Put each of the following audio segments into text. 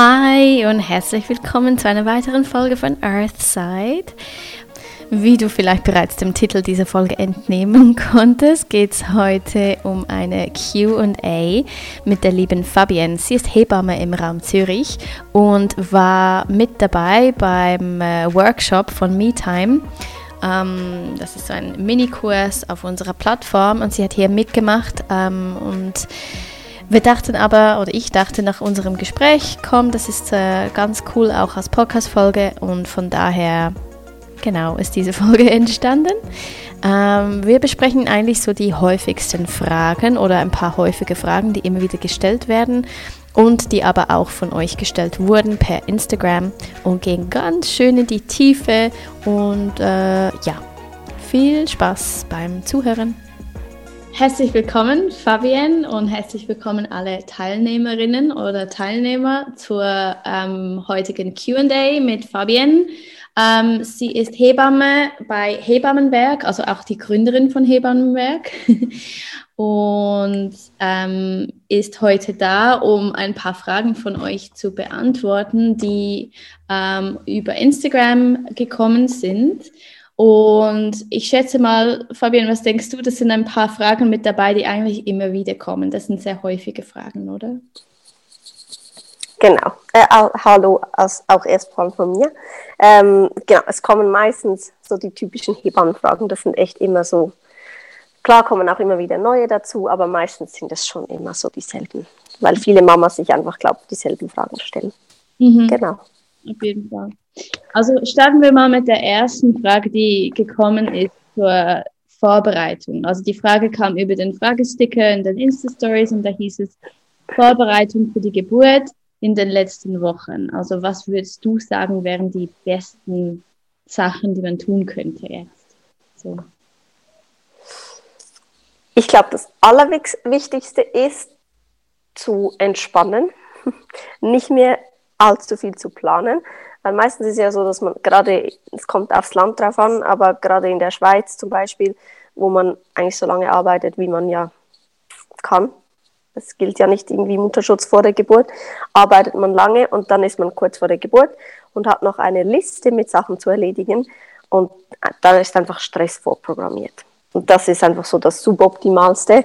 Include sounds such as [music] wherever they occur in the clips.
Hi und herzlich willkommen zu einer weiteren Folge von Earthside. Wie du vielleicht bereits dem Titel dieser Folge entnehmen [laughs] konntest, geht es heute um eine QA mit der lieben Fabienne. Sie ist Hebamme im Raum Zürich und war mit dabei beim äh, Workshop von MeTime. Ähm, das ist so ein Minikurs auf unserer Plattform und sie hat hier mitgemacht ähm, und wir dachten aber, oder ich dachte nach unserem Gespräch, komm, das ist äh, ganz cool auch als Podcast-Folge und von daher, genau, ist diese [laughs] Folge entstanden. Ähm, wir besprechen eigentlich so die häufigsten Fragen oder ein paar häufige Fragen, die immer wieder gestellt werden und die aber auch von euch gestellt wurden per Instagram und gehen ganz schön in die Tiefe und äh, ja, viel Spaß beim Zuhören. Herzlich willkommen, Fabienne, und herzlich willkommen alle Teilnehmerinnen oder Teilnehmer zur ähm, heutigen QA mit Fabienne. Ähm, sie ist Hebamme bei Hebammenwerk, also auch die Gründerin von Hebammenwerk, [laughs] und ähm, ist heute da, um ein paar Fragen von euch zu beantworten, die ähm, über Instagram gekommen sind. Und ich schätze mal, Fabian, was denkst du? Das sind ein paar Fragen mit dabei, die eigentlich immer wieder kommen. Das sind sehr häufige Fragen, oder? Genau. Äh, hallo auch erstmal von mir. Ähm, genau, es kommen meistens so die typischen Hebammenfragen. Das sind echt immer so. Klar kommen auch immer wieder neue dazu, aber meistens sind es schon immer so dieselben, weil viele Mamas sich einfach, glaube dieselben Fragen stellen. Mhm. Genau. Auf jeden Fall. Also starten wir mal mit der ersten Frage, die gekommen ist zur Vorbereitung. Also die Frage kam über den Fragesticker in den Insta-Stories und da hieß es Vorbereitung für die Geburt in den letzten Wochen. Also was würdest du sagen, wären die besten Sachen, die man tun könnte jetzt? So. Ich glaube, das Allerwichtigste ist zu entspannen, [laughs] nicht mehr allzu viel zu planen, weil meistens ist es ja so, dass man gerade, es kommt aufs Land drauf an, aber gerade in der Schweiz zum Beispiel, wo man eigentlich so lange arbeitet, wie man ja kann, es gilt ja nicht irgendwie Mutterschutz vor der Geburt, arbeitet man lange und dann ist man kurz vor der Geburt und hat noch eine Liste mit Sachen zu erledigen und dann ist einfach Stress vorprogrammiert. Und das ist einfach so das Suboptimalste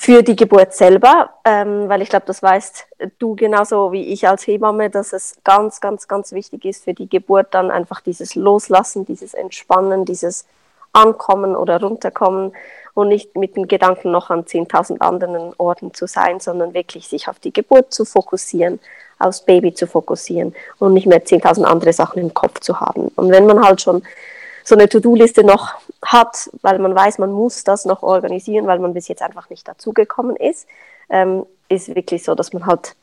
für die Geburt selber, ähm, weil ich glaube, das weißt du genauso wie ich als Hebamme, dass es ganz, ganz, ganz wichtig ist für die Geburt dann einfach dieses Loslassen, dieses Entspannen, dieses Ankommen oder Runterkommen und nicht mit dem Gedanken noch an 10.000 anderen Orten zu sein, sondern wirklich sich auf die Geburt zu fokussieren, aufs Baby zu fokussieren und nicht mehr 10.000 andere Sachen im Kopf zu haben. Und wenn man halt schon so eine To-Do-Liste noch hat, weil man weiß, man muss das noch organisieren, weil man bis jetzt einfach nicht dazugekommen ist, ähm, ist wirklich so, dass man halt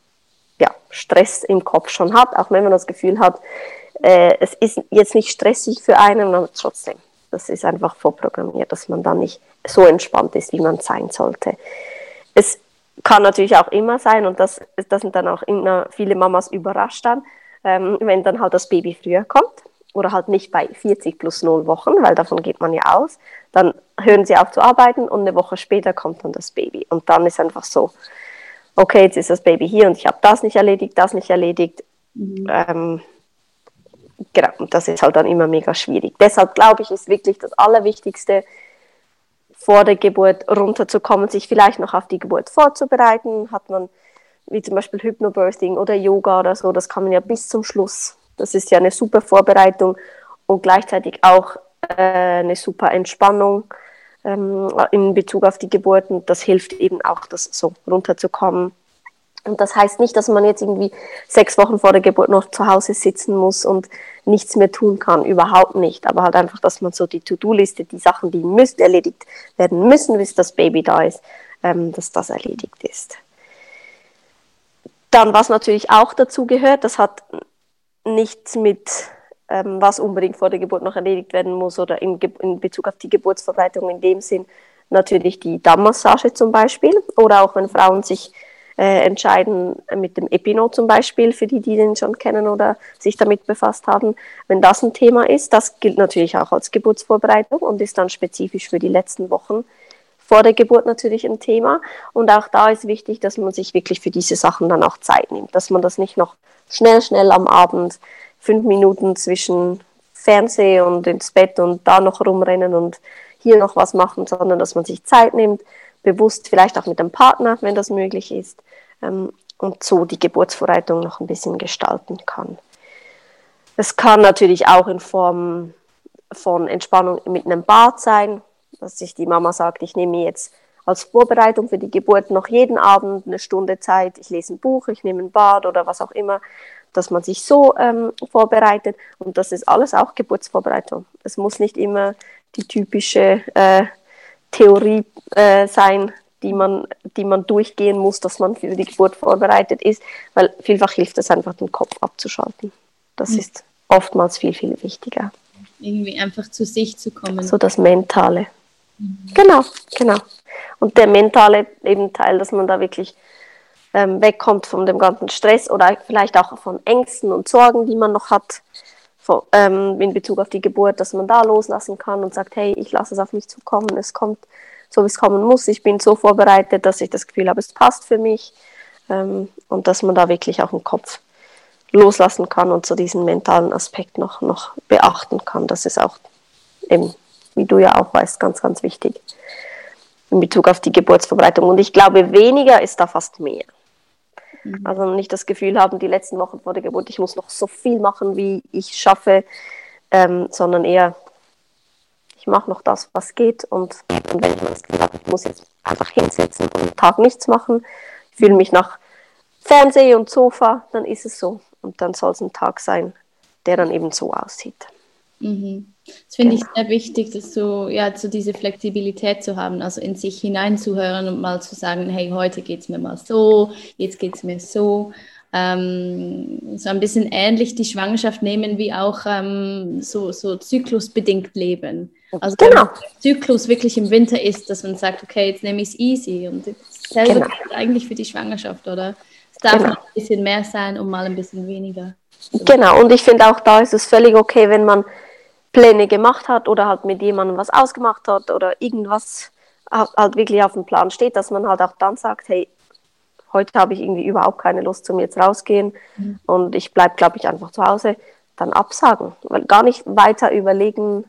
ja, Stress im Kopf schon hat, auch wenn man das Gefühl hat, äh, es ist jetzt nicht stressig für einen, aber trotzdem, das ist einfach vorprogrammiert, dass man dann nicht so entspannt ist, wie man sein sollte. Es kann natürlich auch immer sein, und das, das sind dann auch immer viele Mamas überrascht dann, ähm, wenn dann halt das Baby früher kommt oder halt nicht bei 40 plus 0 Wochen, weil davon geht man ja aus, dann hören sie auf zu arbeiten und eine Woche später kommt dann das Baby. Und dann ist einfach so, okay, jetzt ist das Baby hier und ich habe das nicht erledigt, das nicht erledigt. Mhm. Ähm, genau, und das ist halt dann immer mega schwierig. Deshalb glaube ich, ist wirklich das Allerwichtigste, vor der Geburt runterzukommen, sich vielleicht noch auf die Geburt vorzubereiten. Hat man wie zum Beispiel Hypnobirthing oder Yoga oder so, das kann man ja bis zum Schluss das ist ja eine super Vorbereitung und gleichzeitig auch äh, eine super Entspannung ähm, in Bezug auf die Geburt. Und das hilft eben auch, das so runterzukommen. Und das heißt nicht, dass man jetzt irgendwie sechs Wochen vor der Geburt noch zu Hause sitzen muss und nichts mehr tun kann. Überhaupt nicht. Aber halt einfach, dass man so die To-Do-Liste, die Sachen, die müssen, erledigt werden müssen, bis das Baby da ist, ähm, dass das erledigt ist. Dann, was natürlich auch dazu gehört, das hat nichts mit, ähm, was unbedingt vor der Geburt noch erledigt werden muss oder in, in Bezug auf die Geburtsvorbereitung in dem Sinn natürlich die Dammmassage zum Beispiel oder auch wenn Frauen sich äh, entscheiden mit dem Epino zum Beispiel, für die, die den schon kennen oder sich damit befasst haben, wenn das ein Thema ist, das gilt natürlich auch als Geburtsvorbereitung und ist dann spezifisch für die letzten Wochen vor der Geburt natürlich ein Thema. Und auch da ist wichtig, dass man sich wirklich für diese Sachen dann auch Zeit nimmt, dass man das nicht noch schnell, schnell am Abend fünf Minuten zwischen Fernseh und ins Bett und da noch rumrennen und hier noch was machen, sondern dass man sich Zeit nimmt, bewusst vielleicht auch mit dem Partner, wenn das möglich ist, ähm, und so die Geburtsvorbereitung noch ein bisschen gestalten kann. Es kann natürlich auch in Form von Entspannung mit einem Bad sein, dass sich die Mama sagt, ich nehme jetzt als Vorbereitung für die Geburt noch jeden Abend eine Stunde Zeit, ich lese ein Buch, ich nehme ein Bad oder was auch immer, dass man sich so ähm, vorbereitet. Und das ist alles auch Geburtsvorbereitung. Es muss nicht immer die typische äh, Theorie äh, sein, die man, die man durchgehen muss, dass man für die Geburt vorbereitet ist, weil vielfach hilft es einfach, den Kopf abzuschalten. Das mhm. ist oftmals viel, viel wichtiger. Irgendwie einfach zu sich zu kommen. So das Mentale. Genau, genau. Und der mentale eben Teil, dass man da wirklich ähm, wegkommt von dem ganzen Stress oder vielleicht auch von Ängsten und Sorgen, die man noch hat von, ähm, in Bezug auf die Geburt, dass man da loslassen kann und sagt, hey, ich lasse es auf mich zukommen, es kommt so, wie es kommen muss. Ich bin so vorbereitet, dass ich das Gefühl habe, es passt für mich ähm, und dass man da wirklich auch im Kopf loslassen kann und so diesen mentalen Aspekt noch, noch beachten kann. Das ist auch eben, wie du ja auch weißt, ganz, ganz wichtig in Bezug auf die Geburtsvorbereitung. Und ich glaube, weniger ist da fast mehr. Mhm. Also nicht das Gefühl haben, die letzten Wochen vor der Geburt, ich muss noch so viel machen, wie ich schaffe, ähm, sondern eher, ich mache noch das, was geht. Und, und wenn ich mal das Gefühl habe, ich muss jetzt einfach hinsetzen und einen Tag nichts machen, ich fühle mich nach Fernseher und Sofa, dann ist es so. Und dann soll es ein Tag sein, der dann eben so aussieht. Mhm. Das finde genau. ich sehr wichtig, dass so, ja, so diese Flexibilität zu haben, also in sich hineinzuhören und mal zu sagen, hey, heute geht es mir mal so, jetzt geht es mir so. Ähm, so ein bisschen ähnlich die Schwangerschaft nehmen wie auch ähm, so, so zyklusbedingt leben. Also genau. wenn der Zyklus wirklich im Winter ist, dass man sagt, okay, jetzt nehme ich es easy und dasselbe genau. eigentlich für die Schwangerschaft, oder? Es darf genau. ein bisschen mehr sein und mal ein bisschen weniger. Genau, und ich finde auch da ist es völlig okay, wenn man Pläne gemacht hat oder halt mit jemandem was ausgemacht hat oder irgendwas halt wirklich auf dem Plan steht, dass man halt auch dann sagt, hey, heute habe ich irgendwie überhaupt keine Lust zum jetzt rausgehen mhm. und ich bleibe, glaube ich, einfach zu Hause, dann absagen. Weil gar nicht weiter überlegen,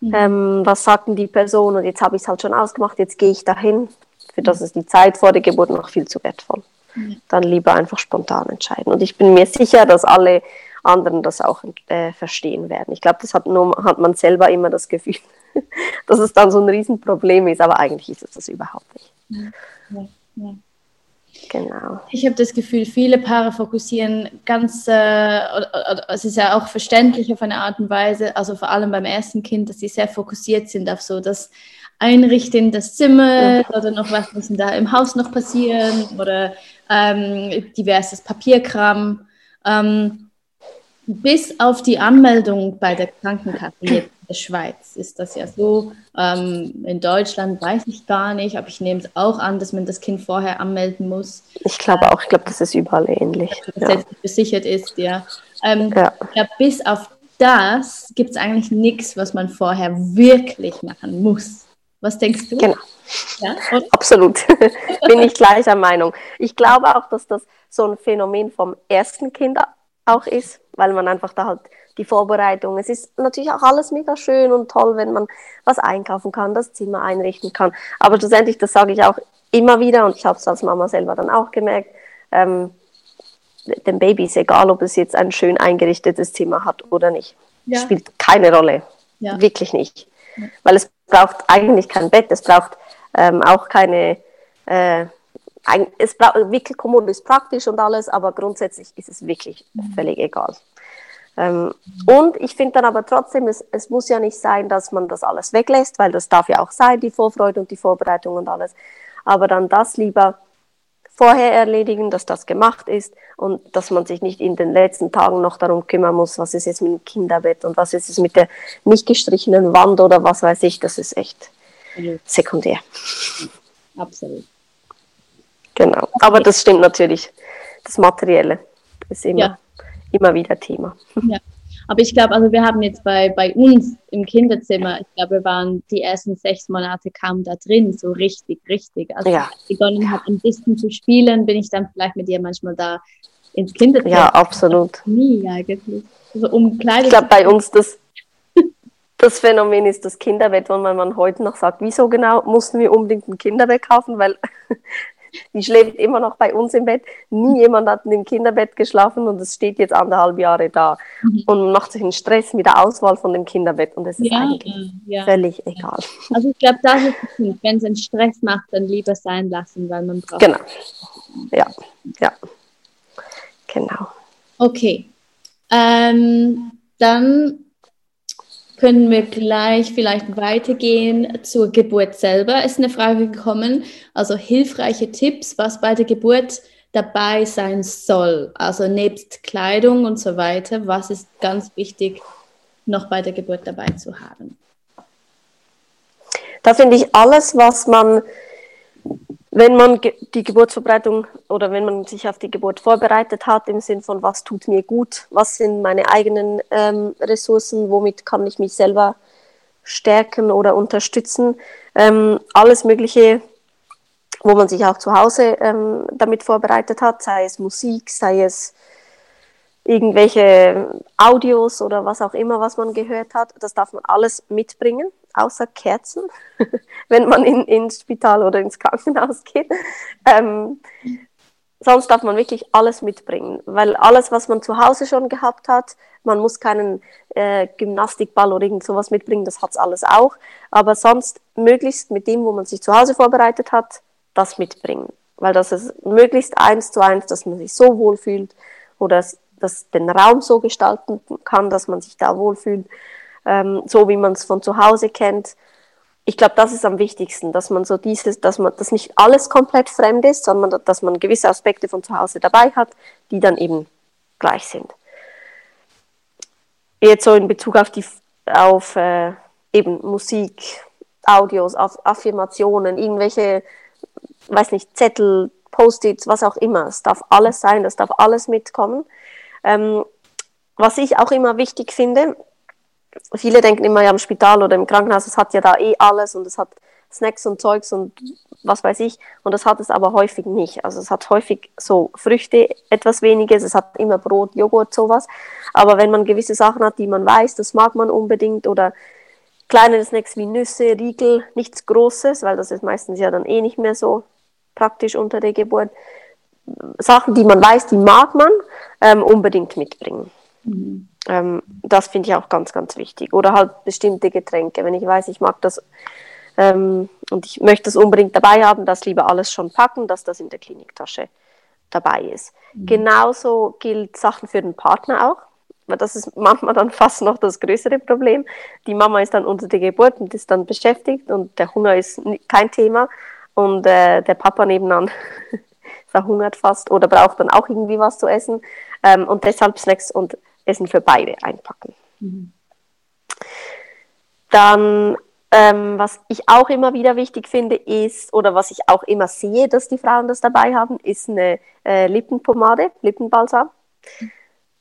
mhm. ähm, was sagten die Person und jetzt habe ich es halt schon ausgemacht, jetzt gehe ich dahin. Für das mhm. ist die Zeit vor der Geburt noch viel zu wertvoll. Mhm. Dann lieber einfach spontan entscheiden. Und ich bin mir sicher, dass alle anderen das auch äh, verstehen werden. Ich glaube, das hat, nur, hat man selber immer das Gefühl, [laughs] dass es dann so ein Riesenproblem ist, aber eigentlich ist es das überhaupt nicht. Ja, ja. Genau. Ich habe das Gefühl, viele Paare fokussieren ganz, äh, es ist ja auch verständlich auf eine Art und Weise, also vor allem beim ersten Kind, dass sie sehr fokussiert sind auf so das Einrichten des Zimmers mhm. oder noch was muss da im Haus noch passieren oder ähm, diverses Papierkram. Ähm, bis auf die Anmeldung bei der Krankenkasse in der Schweiz ist das ja so. Ähm, in Deutschland weiß ich gar nicht, aber ich nehme es auch an, dass man das Kind vorher anmelden muss. Ich glaube auch, ich glaube, das ist überall ähnlich. Dass ja. jetzt versichert ist, ja. Ähm, ja. ja bis auf das gibt es eigentlich nichts, was man vorher wirklich machen muss. Was denkst du? Genau. Ja, Absolut. [laughs] Bin ich gleicher Meinung. Ich glaube auch, dass das so ein Phänomen vom ersten Kind auch ist, weil man einfach da halt die Vorbereitung, es ist natürlich auch alles mega schön und toll, wenn man was einkaufen kann, das Zimmer einrichten kann. Aber schlussendlich, das sage ich auch immer wieder und ich habe es als Mama selber dann auch gemerkt, ähm, dem Baby ist egal, ob es jetzt ein schön eingerichtetes Zimmer hat oder nicht. Ja. Spielt keine Rolle. Ja. Wirklich nicht. Ja. Weil es braucht eigentlich kein Bett, es braucht ähm, auch keine äh, ein, es Wickelkommode ist praktisch und alles, aber grundsätzlich ist es wirklich mhm. völlig egal. Ähm, und ich finde dann aber trotzdem, es, es muss ja nicht sein, dass man das alles weglässt, weil das darf ja auch sein, die Vorfreude und die Vorbereitung und alles. Aber dann das lieber vorher erledigen, dass das gemacht ist und dass man sich nicht in den letzten Tagen noch darum kümmern muss, was ist jetzt mit dem Kinderbett und was ist es mit der nicht gestrichenen Wand oder was weiß ich, das ist echt sekundär. Absolut. Genau. Aber das stimmt natürlich. Das Materielle ist immer, ja. immer wieder Thema. [laughs] Ja. Aber ich glaube, also wir haben jetzt bei, bei uns im Kinderzimmer, ich glaube, wir waren die ersten sechs Monate kaum da drin, so richtig, richtig. Also ja. als ich begonnen habe, ein bisschen zu spielen, bin ich dann vielleicht mit ihr manchmal da ins Kinderzimmer. Ja, absolut. [laughs] Nie eigentlich. Also um Kleidung ich glaube, bei uns das, das Phänomen ist das Kinderbett, wenn man heute noch sagt, wieso genau mussten wir unbedingt ein Kinderbett kaufen, weil [laughs] die schläft immer noch bei uns im Bett. Nie jemand hat in dem Kinderbett geschlafen und es steht jetzt anderthalb Jahre da mhm. und macht sich einen Stress mit der Auswahl von dem Kinderbett und es ist ja, eigentlich ja, völlig ja. egal. Also ich glaube, das ist es nicht. Wenn es einen Stress macht, dann lieber sein lassen, weil man braucht. Genau. Ja, ja. Genau. Okay. Ähm, dann können wir gleich vielleicht weitergehen zur Geburt selber. Ist eine Frage gekommen, also hilfreiche Tipps, was bei der Geburt dabei sein soll. Also nebst Kleidung und so weiter, was ist ganz wichtig, noch bei der Geburt dabei zu haben? Da finde ich alles, was man wenn man die Geburtsvorbereitung oder wenn man sich auf die Geburt vorbereitet hat, im Sinn von, was tut mir gut, was sind meine eigenen ähm, Ressourcen, womit kann ich mich selber stärken oder unterstützen, ähm, alles Mögliche, wo man sich auch zu Hause ähm, damit vorbereitet hat, sei es Musik, sei es irgendwelche Audios oder was auch immer, was man gehört hat, das darf man alles mitbringen außer Kerzen, [laughs] wenn man in, ins Spital oder ins Krankenhaus geht. Ähm, sonst darf man wirklich alles mitbringen, weil alles, was man zu Hause schon gehabt hat, man muss keinen äh, Gymnastikball oder irgend sowas mitbringen, das hat es alles auch. Aber sonst möglichst mit dem, wo man sich zu Hause vorbereitet hat, das mitbringen. Weil das ist möglichst eins zu eins, dass man sich so wohlfühlt oder dass, den Raum so gestalten kann, dass man sich da wohlfühlt ähm, so wie man es von zu Hause kennt. Ich glaube, das ist am wichtigsten, dass man so dieses, dass man, dass nicht alles komplett fremd ist, sondern dass man gewisse Aspekte von zu Hause dabei hat, die dann eben gleich sind. Jetzt so in Bezug auf die, auf äh, eben Musik, Audios, auf Affirmationen, irgendwelche, weiß nicht, Zettel, Post-its, was auch immer. Es darf alles sein, das darf alles mitkommen. Ähm, was ich auch immer wichtig finde, viele denken immer ja im Spital oder im Krankenhaus, es hat ja da eh alles und es hat Snacks und Zeugs und was weiß ich. Und das hat es aber häufig nicht. Also es hat häufig so Früchte, etwas weniges, es hat immer Brot, Joghurt, sowas. Aber wenn man gewisse Sachen hat, die man weiß, das mag man unbedingt oder kleinere Snacks wie Nüsse, Riegel, nichts Großes, weil das ist meistens ja dann eh nicht mehr so praktisch unter der Geburt. Sachen, die man weiß, die mag man, ähm, unbedingt mitbringen. Mhm. Ähm, das finde ich auch ganz, ganz wichtig. Oder halt bestimmte Getränke. Wenn ich weiß, ich mag das ähm, und ich möchte das unbedingt dabei haben, das lieber alles schon packen, dass das in der Kliniktasche dabei ist. Mhm. Genauso gilt Sachen für den Partner auch. Weil das ist manchmal dann [laughs] fast noch das größere Problem. Die Mama ist dann unter der Geburt und ist dann beschäftigt und der Hunger ist kein Thema. Und äh, der Papa nebenan [laughs] verhungert fast oder braucht dann auch irgendwie was zu essen. Ähm, und deshalb Snacks und Essen für beide einpacken. Mhm. Dann, ähm, was ich auch immer wieder wichtig finde, ist, oder was ich auch immer sehe, dass die Frauen das dabei haben, ist eine äh, Lippenpomade, Lippenbalsam.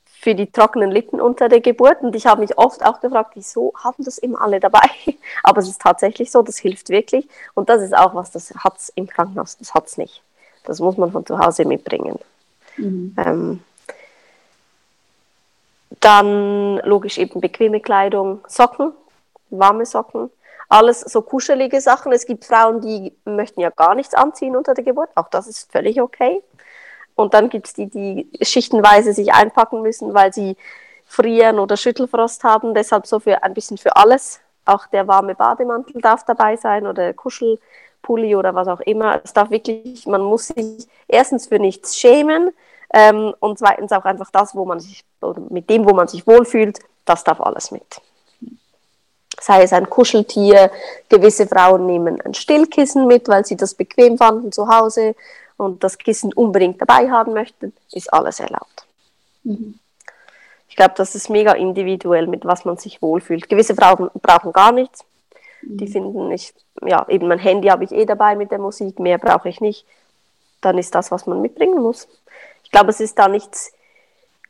Für die trockenen Lippen unter der Geburt. Und ich habe mich oft auch gefragt, wieso haben das immer alle dabei? [laughs] Aber es ist tatsächlich so, das hilft wirklich. Und das ist auch was, das hat es im Krankenhaus, das hat es nicht. Das muss man von zu Hause mitbringen. Mhm. Ähm, dann logisch eben bequeme Kleidung, Socken, warme Socken, alles so kuschelige Sachen. Es gibt Frauen, die möchten ja gar nichts anziehen unter der Geburt, auch das ist völlig okay. Und dann gibt es die, die schichtenweise sich einpacken müssen, weil sie frieren oder Schüttelfrost haben. Deshalb so für ein bisschen für alles. Auch der warme Bademantel darf dabei sein oder Kuschelpulli oder was auch immer. Es darf wirklich, man muss sich erstens für nichts schämen ähm, und zweitens auch einfach das, wo man sich, mit dem, wo man sich wohlfühlt, das darf alles mit. Sei es ein Kuscheltier, gewisse Frauen nehmen ein Stillkissen mit, weil sie das bequem fanden zu Hause und das Kissen unbedingt dabei haben möchten, ist alles erlaubt. Mhm. Ich glaube, das ist mega individuell, mit was man sich wohlfühlt. Gewisse Frauen brauchen gar nichts. Mhm. Die finden, ich, ja, eben mein Handy habe ich eh dabei mit der Musik, mehr brauche ich nicht. Dann ist das, was man mitbringen muss. Ich glaube, es ist da nichts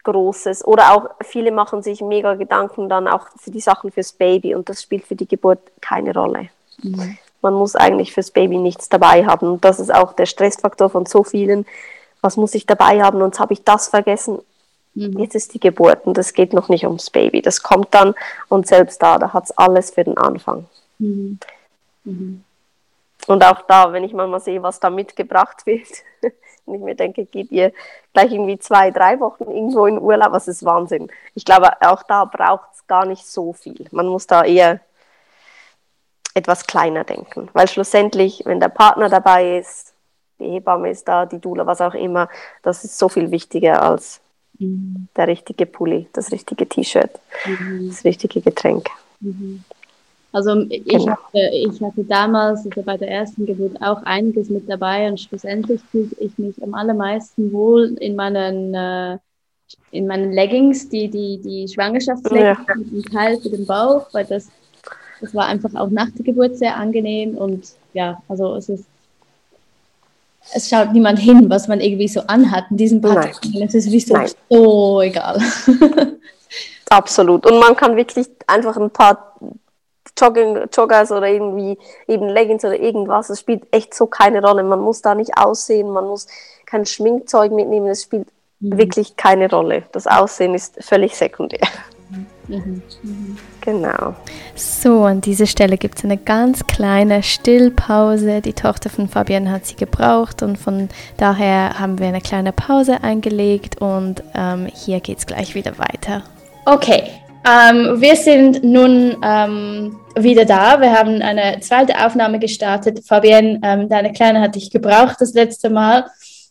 Großes. Oder auch viele machen sich mega Gedanken dann auch für die Sachen fürs Baby und das spielt für die Geburt keine Rolle. Mhm. Man muss eigentlich fürs Baby nichts dabei haben. Und das ist auch der Stressfaktor von so vielen. Was muss ich dabei haben? Und habe ich das vergessen. Mhm. Jetzt ist die Geburt und es geht noch nicht ums Baby. Das kommt dann und selbst da, da hat es alles für den Anfang. Mhm. Mhm. Und auch da, wenn ich mal sehe, was da mitgebracht wird, [laughs] und ich mir denke, geht ihr gleich irgendwie zwei, drei Wochen irgendwo in Urlaub, was ist Wahnsinn. Ich glaube, auch da braucht es gar nicht so viel. Man muss da eher etwas kleiner denken, weil schlussendlich, wenn der Partner dabei ist, die Hebamme ist da, die Dula, was auch immer, das ist so viel wichtiger als mhm. der richtige Pulli, das richtige T-Shirt, mhm. das richtige Getränk. Mhm. Also ich, genau. hatte, ich hatte damals also bei der ersten Geburt auch einiges mit dabei und schlussendlich fühlte ich mich am allermeisten wohl in meinen, äh, in meinen Leggings, die, die, die Schwangerschaftsleggings ja. mit dem Teil für den Bauch, weil das, das war einfach auch nach der Geburt sehr angenehm und ja, also es ist es schaut niemand hin, was man irgendwie so anhat in diesem Tagen. Es ist wie so, so egal. [laughs] Absolut. Und man kann wirklich einfach ein paar Jogging, Joggers oder irgendwie eben Leggings oder irgendwas. Es spielt echt so keine Rolle. Man muss da nicht aussehen, man muss kein Schminkzeug mitnehmen. Es spielt mhm. wirklich keine Rolle. Das Aussehen ist völlig sekundär. Mhm. Mhm. Genau. So, an dieser Stelle gibt es eine ganz kleine Stillpause. Die Tochter von Fabian hat sie gebraucht und von daher haben wir eine kleine Pause eingelegt und ähm, hier geht es gleich wieder weiter. Okay, ähm, wir sind nun ähm, wieder da. Wir haben eine zweite Aufnahme gestartet. Fabienne, ähm, deine Kleine hat dich gebraucht das letzte Mal.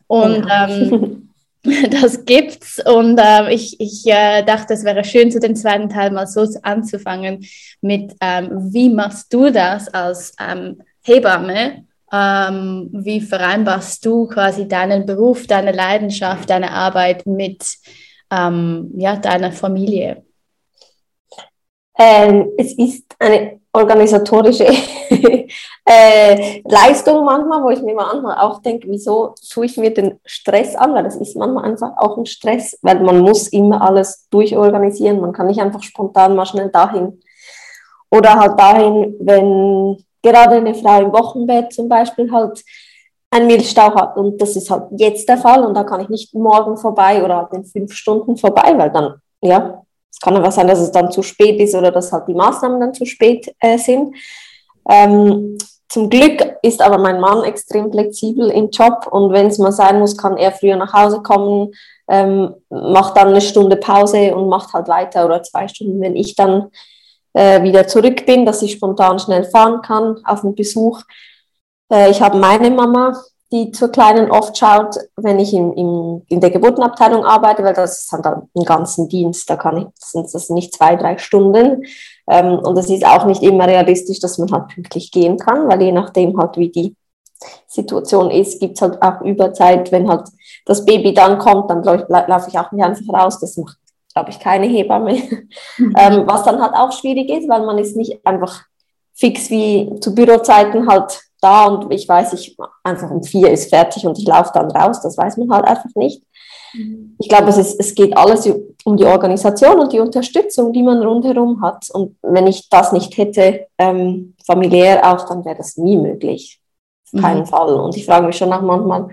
Und ähm, [laughs] das gibt's. Und äh, ich, ich äh, dachte, es wäre schön, zu den zweiten Teil mal so anzufangen mit, ähm, wie machst du das als ähm, Hebamme? Ähm, wie vereinbarst du quasi deinen Beruf, deine Leidenschaft, deine Arbeit mit ähm, ja, deiner Familie? Ähm, es ist eine organisatorische [laughs] äh, Leistung manchmal, wo ich mir manchmal auch denke, wieso tue ich mir den Stress an, weil das ist manchmal einfach auch ein Stress, weil man muss immer alles durchorganisieren, man kann nicht einfach spontan mal schnell dahin. Oder halt dahin, wenn gerade eine Frau im Wochenbett zum Beispiel halt einen Milchstau hat. Und das ist halt jetzt der Fall. Und da kann ich nicht morgen vorbei oder halt in fünf Stunden vorbei, weil dann, ja, es kann aber sein, dass es dann zu spät ist oder dass halt die Maßnahmen dann zu spät äh, sind. Ähm, zum Glück ist aber mein Mann extrem flexibel im Job und wenn es mal sein muss, kann er früher nach Hause kommen, ähm, macht dann eine Stunde Pause und macht halt weiter oder zwei Stunden, wenn ich dann äh, wieder zurück bin, dass ich spontan schnell fahren kann auf einen Besuch. Äh, ich habe meine Mama, die zur Kleinen oft schaut, wenn ich im, im, in der Geburtenabteilung arbeite, weil das ist dann ein ganzen Dienst, da kann ich, sind das nicht zwei, drei Stunden. Ähm, und es ist auch nicht immer realistisch, dass man halt pünktlich gehen kann, weil je nachdem halt, wie die Situation ist, gibt es halt auch Überzeit. Wenn halt das Baby dann kommt, dann laufe ich auch nicht einfach raus. Das macht, glaube ich, keine Hebamme. Mhm. ähm, was dann halt auch schwierig ist, weil man ist nicht einfach fix wie zu Bürozeiten halt da und ich weiß, ich einfach um vier ist fertig und ich laufe dann raus. Das weiß man halt einfach nicht. Mhm. Ich glaube, es, ist, es geht alles um die Organisation und die Unterstützung, die man rundherum hat. Und wenn ich das nicht hätte, ähm, familiär auch, dann wäre das nie möglich. Auf keinen mhm. Fall. Und ich frage mich schon auch manchmal,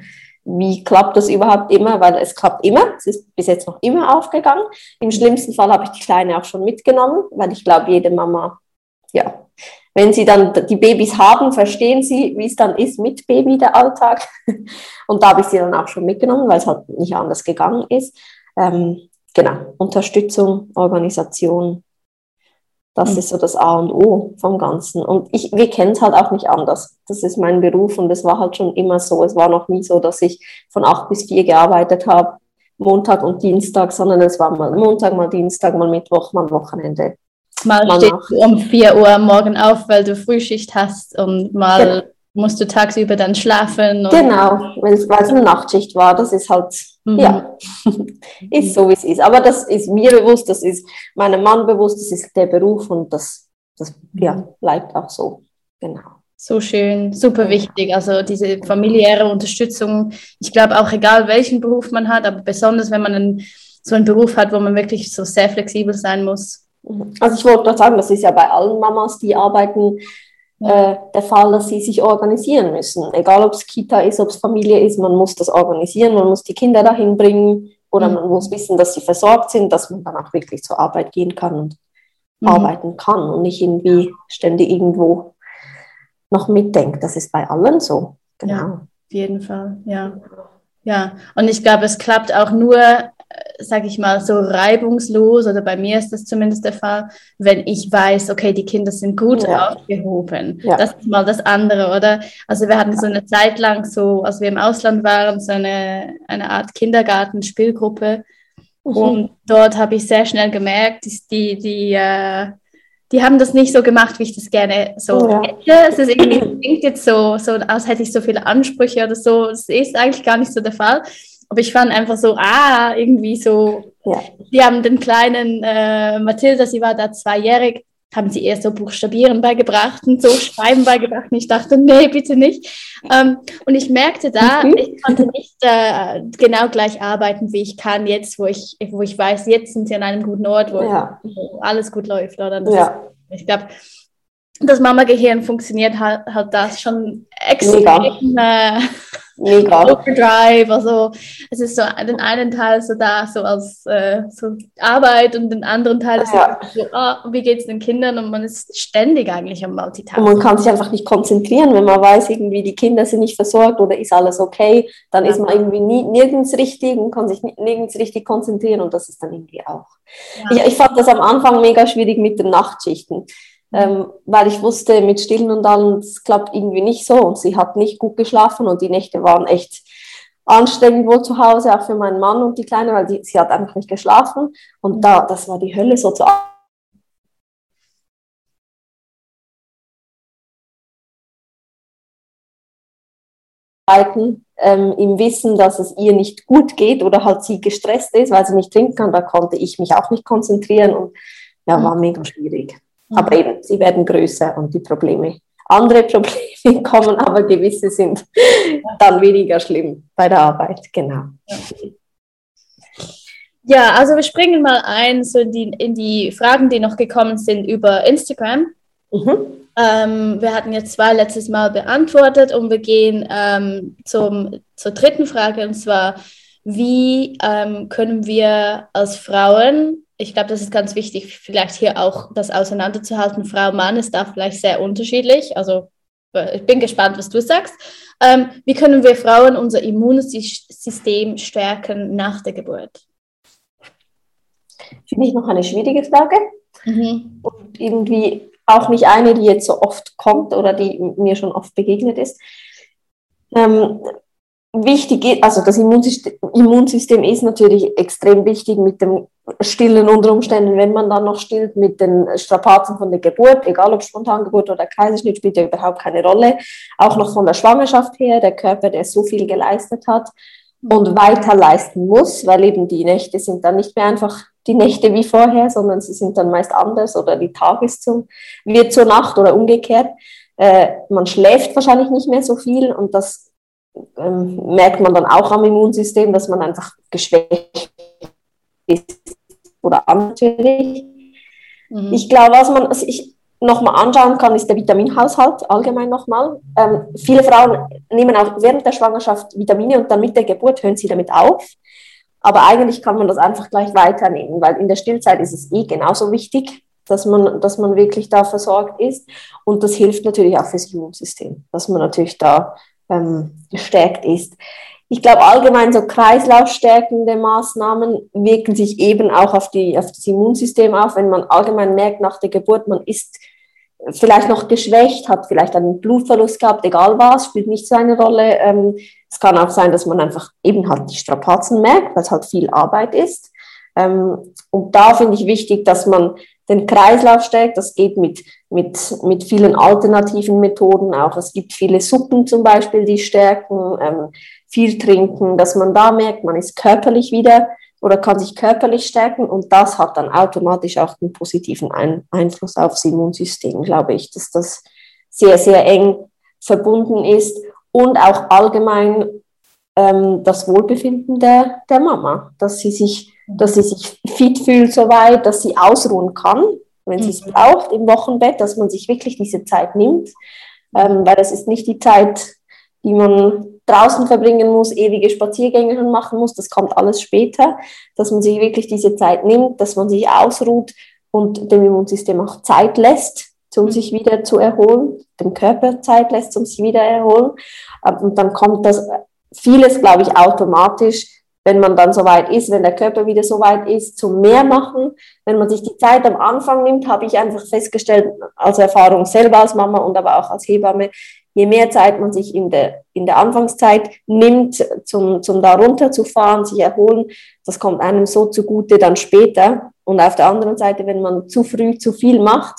wie klappt das überhaupt immer? Weil es klappt immer. Es ist bis jetzt noch immer aufgegangen. Im schlimmsten Fall habe ich die Kleine auch schon mitgenommen, weil ich glaube, jede Mama, ja, wenn sie dann die Babys haben, verstehen sie, wie es dann ist mit Baby, der Alltag. [laughs] Und da habe ich sie dann auch schon mitgenommen, weil es halt nicht anders gegangen ist. Ähm, genau, Unterstützung, Organisation, das mhm. ist so das A und O vom Ganzen. Und ich, wir kennen es halt auch nicht anders. Das ist mein Beruf und es war halt schon immer so. Es war noch nie so, dass ich von acht bis vier gearbeitet habe, Montag und Dienstag, sondern es war mal Montag, mal Dienstag, mal Mittwoch, mal Wochenende. Mal man stehst du um 4 Uhr am Morgen auf, weil du Frühschicht hast und mal genau. musst du tagsüber dann schlafen. genau, weil es eine Nachtschicht war, das ist halt, mhm. ja, [laughs] ist so wie es ist. Aber das ist mir bewusst, das ist meinem Mann bewusst, das ist der Beruf und das, das ja, bleibt auch so. Genau. So schön, super wichtig. Also diese familiäre Unterstützung. Ich glaube auch, egal welchen Beruf man hat, aber besonders wenn man einen, so einen Beruf hat, wo man wirklich so sehr flexibel sein muss. Also ich wollte gerade sagen, das ist ja bei allen Mamas, die arbeiten, äh, der Fall, dass sie sich organisieren müssen. Egal, ob es Kita ist, ob es Familie ist, man muss das organisieren, man muss die Kinder dahin bringen oder mhm. man muss wissen, dass sie versorgt sind, dass man dann auch wirklich zur Arbeit gehen kann und mhm. arbeiten kann und nicht irgendwie ständig irgendwo noch mitdenkt. Das ist bei allen so. Genau. Ja, auf jeden Fall, ja. Ja, und ich glaube, es klappt auch nur, sage ich mal, so reibungslos, oder bei mir ist das zumindest der Fall, wenn ich weiß, okay, die Kinder sind gut ja. aufgehoben. Ja. Das ist mal das andere, oder? Also wir hatten so eine Zeit lang so, als wir im Ausland waren, so eine, eine Art Kindergarten-Spielgruppe. Mhm. Und dort habe ich sehr schnell gemerkt, die, die, äh, die haben das nicht so gemacht, wie ich das gerne so ja. hätte. Es ist irgendwie, klingt jetzt so, so, als hätte ich so viele Ansprüche oder so. Das ist eigentlich gar nicht so der Fall. Aber ich fand einfach so, ah, irgendwie so, ja. die haben den kleinen äh, Mathilda, sie war da zweijährig, haben sie eher so Buchstabieren beigebracht und so Schreiben beigebracht. Und ich dachte, nee, bitte nicht. Ähm, und ich merkte da, mhm. ich konnte nicht äh, genau gleich arbeiten, wie ich kann jetzt, wo ich, wo ich weiß, jetzt sind sie an einem guten Ort, wo, ja. alles gut läuft. Oder? Ja. Ist, ich glaube, das Mama-Gehirn funktioniert halt, halt das schon extrem. Äh, Mega. [laughs] Overdrive, also es ist so den einen Teil so da, so als äh, so Arbeit und den anderen Teil ist ja. so, oh, wie geht es den Kindern und man ist ständig eigentlich am Multitasking. Und man kann sich einfach nicht konzentrieren, wenn man weiß, irgendwie die Kinder sind nicht versorgt oder ist alles okay, dann ja. ist man irgendwie nie, nirgends richtig und kann sich nirgends richtig konzentrieren und das ist dann irgendwie auch. Ja. Ich, ich fand das am Anfang mega schwierig mit den Nachtschichten ähm, weil ich wusste, mit Stillen und allem, es klappt irgendwie nicht so. Und sie hat nicht gut geschlafen und die Nächte waren echt anstrengend wohl zu Hause, auch für meinen Mann und die Kleine, weil die, sie hat einfach nicht geschlafen. Und da, das war die Hölle so zu ähm, im Wissen, dass es ihr nicht gut geht oder halt sie gestresst ist, weil sie nicht trinken kann, da konnte ich mich auch nicht konzentrieren und ja, war mega schwierig. Aber eben, sie werden größer und die Probleme, andere [laughs] Probleme kommen, aber gewisse sind [laughs] dann weniger schlimm bei der Arbeit, genau. Ja, also wir springen mal ein so in, die, in die Fragen, die noch gekommen sind über Instagram. Mhm. Ähm, wir hatten jetzt zwei letztes Mal beantwortet und wir gehen ähm, zum, zur dritten Frage und zwar, wie ähm, können wir als Frauen ich glaube, das ist ganz wichtig, vielleicht hier auch das auseinanderzuhalten. Frau, Mann ist da vielleicht sehr unterschiedlich. Also äh, ich bin gespannt, was du sagst. Ähm, wie können wir Frauen unser Immunsystem stärken nach der Geburt? Finde ich noch eine schwierige Frage. Mhm. Und irgendwie auch nicht eine, die jetzt so oft kommt oder die mir schon oft begegnet ist. Ähm, wichtig ist, also das Immunsystem, ist natürlich extrem wichtig mit dem Stillen unter Umständen, wenn man dann noch stillt, mit den Strapazen von der Geburt, egal ob Spontangeburt oder Kaiserschnitt, spielt ja überhaupt keine Rolle. Auch noch von der Schwangerschaft her, der Körper, der so viel geleistet hat und weiter leisten muss, weil eben die Nächte sind dann nicht mehr einfach die Nächte wie vorher, sondern sie sind dann meist anders oder die Tages zum, wird zur Nacht oder umgekehrt. Äh, man schläft wahrscheinlich nicht mehr so viel und das ähm, merkt man dann auch am Immunsystem, dass man einfach geschwächt ist oder natürlich. Mhm. Ich glaube, was man sich nochmal anschauen kann, ist der Vitaminhaushalt allgemein nochmal. Ähm, viele Frauen nehmen auch während der Schwangerschaft Vitamine und dann mit der Geburt hören sie damit auf. Aber eigentlich kann man das einfach gleich weiternehmen, weil in der Stillzeit ist es eh genauso wichtig, dass man, dass man wirklich da versorgt ist. Und das hilft natürlich auch fürs Immunsystem, dass man natürlich da ähm, gestärkt ist. Ich glaube, allgemein so kreislaufstärkende Maßnahmen wirken sich eben auch auf, die, auf das Immunsystem auf. Wenn man allgemein merkt nach der Geburt, man ist vielleicht noch geschwächt, hat vielleicht einen Blutverlust gehabt, egal was, spielt nicht so eine Rolle. Ähm, es kann auch sein, dass man einfach eben halt die Strapazen merkt, weil es halt viel Arbeit ist. Ähm, und da finde ich wichtig, dass man den Kreislauf stärkt. Das geht mit, mit, mit vielen alternativen Methoden auch. Es gibt viele Suppen zum Beispiel, die stärken, ähm, viel trinken, dass man da merkt, man ist körperlich wieder oder kann sich körperlich stärken und das hat dann automatisch auch einen positiven Ein Einfluss aufs Immunsystem, glaube ich, dass das sehr, sehr eng verbunden ist und auch allgemein ähm, das Wohlbefinden der, der Mama, dass sie sich, dass sie sich fit fühlt soweit, dass sie ausruhen kann, wenn sie es mhm. braucht im Wochenbett, dass man sich wirklich diese Zeit nimmt, ähm, weil das ist nicht die Zeit, die man draußen verbringen muss, ewige Spaziergänge machen muss, das kommt alles später, dass man sich wirklich diese Zeit nimmt, dass man sich ausruht und dem Immunsystem auch Zeit lässt, um mhm. sich wieder zu erholen, dem Körper Zeit lässt, um sich wieder erholen. Und dann kommt das vieles, glaube ich, automatisch, wenn man dann soweit ist, wenn der Körper wieder soweit ist, zum mehr machen. Wenn man sich die Zeit am Anfang nimmt, habe ich einfach festgestellt, als Erfahrung selber als Mama und aber auch als Hebamme, je mehr Zeit man sich in der, in der Anfangszeit nimmt, zum, zum da runterzufahren, sich erholen, das kommt einem so zugute dann später. Und auf der anderen Seite, wenn man zu früh zu viel macht,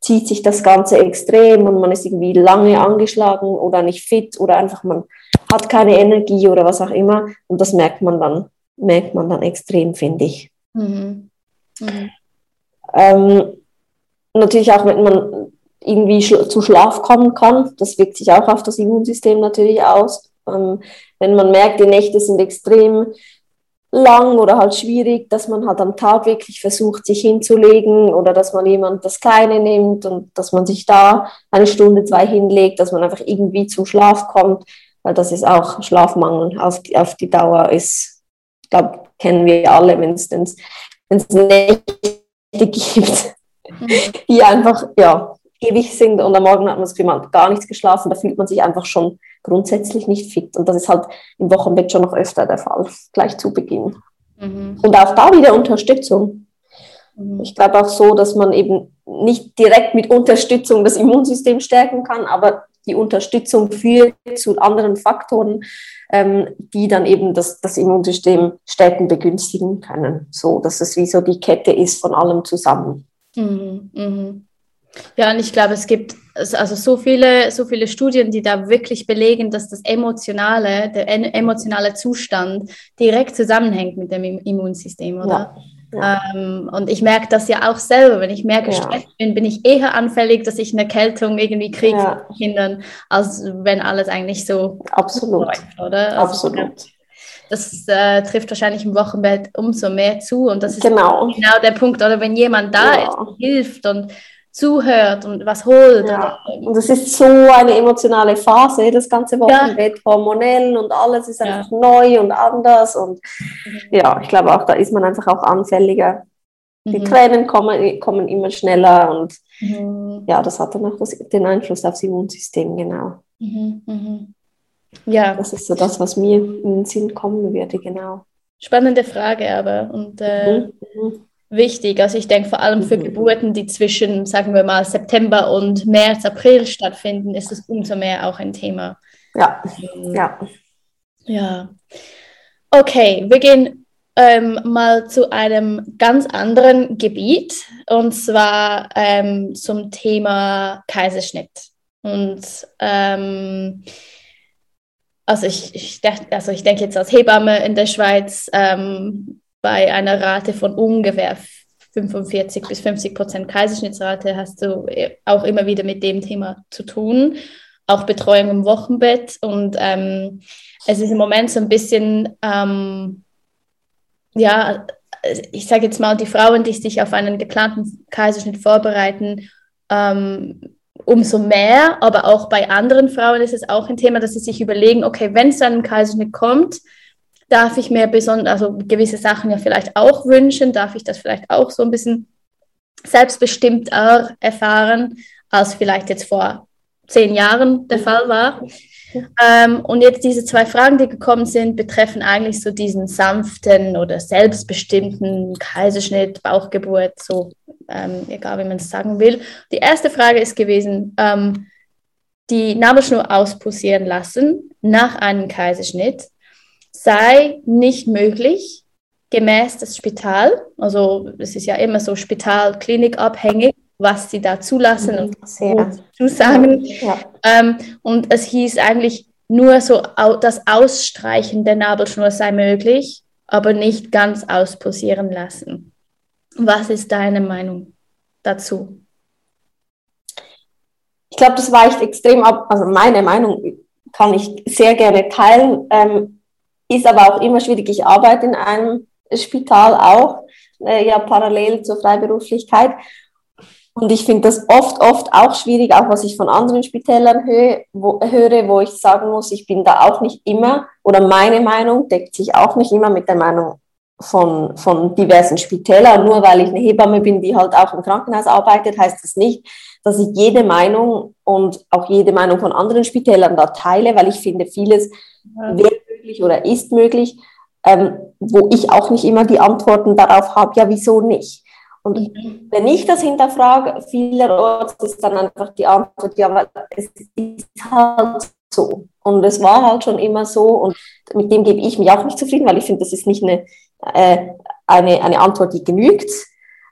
zieht sich das Ganze extrem und man ist irgendwie lange angeschlagen oder nicht fit oder einfach man hat keine Energie oder was auch immer. Und das merkt man dann, merkt man dann extrem, finde ich. Mhm. Mhm. Ähm, natürlich auch, wenn man irgendwie schl zu Schlaf kommen kann, das wirkt sich auch auf das Immunsystem natürlich aus. Ähm, wenn man merkt, die Nächte sind extrem lang oder halt schwierig, dass man halt am Tag wirklich versucht, sich hinzulegen oder dass man jemand das Kleine nimmt und dass man sich da eine Stunde, zwei hinlegt, dass man einfach irgendwie zum Schlaf kommt weil das ist auch Schlafmangel auf die, auf die Dauer ist, ich glaube, kennen wir alle, wenn es Nächte [laughs] gibt, mhm. die einfach ja, ewig sind und am Morgen hat man das Gefühl, man hat gar nichts geschlafen, da fühlt man sich einfach schon grundsätzlich nicht fit. Und das ist halt im Wochenbett schon noch öfter der Fall, gleich zu Beginn. Mhm. Und auch da wieder Unterstützung. Mhm. Ich glaube auch so, dass man eben nicht direkt mit Unterstützung das Immunsystem stärken kann, aber die Unterstützung führt zu anderen Faktoren, ähm, die dann eben das, das Immunsystem stärken, begünstigen können. So, dass es wie so die Kette ist von allem zusammen. Mhm, mhm. Ja, und ich glaube, es gibt also so viele, so viele Studien, die da wirklich belegen, dass das emotionale, der emotionale Zustand direkt zusammenhängt mit dem Immunsystem, oder? Ja. Ja. Ähm, und ich merke das ja auch selber. Wenn ich mehr gestresst ja. bin, bin ich eher anfällig, dass ich eine Erkältung irgendwie kriege ja. mit Kindern, als wenn alles eigentlich so Absolut. läuft, oder? Also Absolut. Das äh, trifft wahrscheinlich im Wochenbett umso mehr zu. Und das ist genau, genau der Punkt. Oder wenn jemand da ist und hilft und zuhört und was holt. Ja. Und es ist so eine emotionale Phase, das ganze Wochenbett, ja. hormonell und alles ist einfach ja. neu und anders. Und mhm. ja, ich glaube auch, da ist man einfach auch anfälliger. Die mhm. Tränen kommen, kommen immer schneller und mhm. ja, das hat dann auch das, den Einfluss aufs Immunsystem, genau. Mhm. mhm. Ja. Das ist so das, was mir in den Sinn kommen würde, genau. Spannende Frage aber. Und äh, mhm wichtig. Also ich denke vor allem für mhm. Geburten, die zwischen, sagen wir mal, September und März, April stattfinden, ist es umso mehr auch ein Thema. Ja, ähm, ja. Ja. Okay, wir gehen ähm, mal zu einem ganz anderen Gebiet und zwar ähm, zum Thema Kaiserschnitt. Und ähm, also ich, ich, also ich denke jetzt als Hebamme in der Schweiz ähm, bei einer Rate von ungefähr 45 bis 50 Prozent Kaiserschnittsrate hast du äh, auch immer wieder mit dem Thema zu tun, auch Betreuung im Wochenbett. Und ähm, es ist im Moment so ein bisschen, ähm, ja, ich sage jetzt mal, die Frauen, die sich auf einen geplanten Kaiserschnitt vorbereiten, ähm, umso mehr, aber auch bei anderen Frauen ist es auch ein Thema, dass sie sich überlegen, okay, wenn es zu einem Kaiserschnitt kommt, darf ich mir besonders, also gewisse Sachen ja vielleicht auch wünschen, darf ich das vielleicht auch so ein bisschen selbstbestimmter erfahren, als vielleicht jetzt vor zehn Jahren der Fall war. Ähm, und jetzt diese zwei Fragen, die gekommen sind, betreffen eigentlich so diesen sanften oder selbstbestimmten Kaiserschnitt, Bauchgeburt, so ähm, egal wie man es sagen will. Die erste Frage ist gewesen, ähm, die Nabelschnur auspulsieren lassen nach einem Kaiserschnitt sei nicht möglich gemäß des Spital. Also es ist ja immer so Spital-Klinik-abhängig, was sie da zulassen und Sehr. zusagen. Ja. Ähm, und es hieß eigentlich nur so, das Ausstreichen der Nabelschnur sei möglich, aber nicht ganz ausposieren lassen. Was ist deine Meinung dazu? ich glaube, das weicht extrem ab. Also meine Meinung kann ich sehr gerne teilen, ähm, ist aber auch immer schwierig. Ich arbeite in einem Spital auch, äh, ja parallel zur Freiberuflichkeit. Und ich finde das oft, oft auch schwierig, auch was ich von anderen Spitälern höre wo, höre, wo ich sagen muss, ich bin da auch nicht immer, oder meine Meinung deckt sich auch nicht immer mit der Meinung von, von diversen Spitälern. Nur weil ich eine Hebamme bin, die halt auch im Krankenhaus arbeitet, heißt das nicht, dass ich jede Meinung und auch jede Meinung von anderen Spitälern da teile, weil ich finde, vieles wäre möglich oder ist möglich, ähm, wo ich auch nicht immer die Antworten darauf habe, ja, wieso nicht? Und mhm. wenn ich das hinterfrage, vielerorts ist dann einfach die Antwort, ja, weil es ist halt so. Und es war halt schon immer so und mit dem gebe ich mich auch nicht zufrieden, weil ich finde, das ist nicht eine, äh, eine, eine Antwort, die genügt.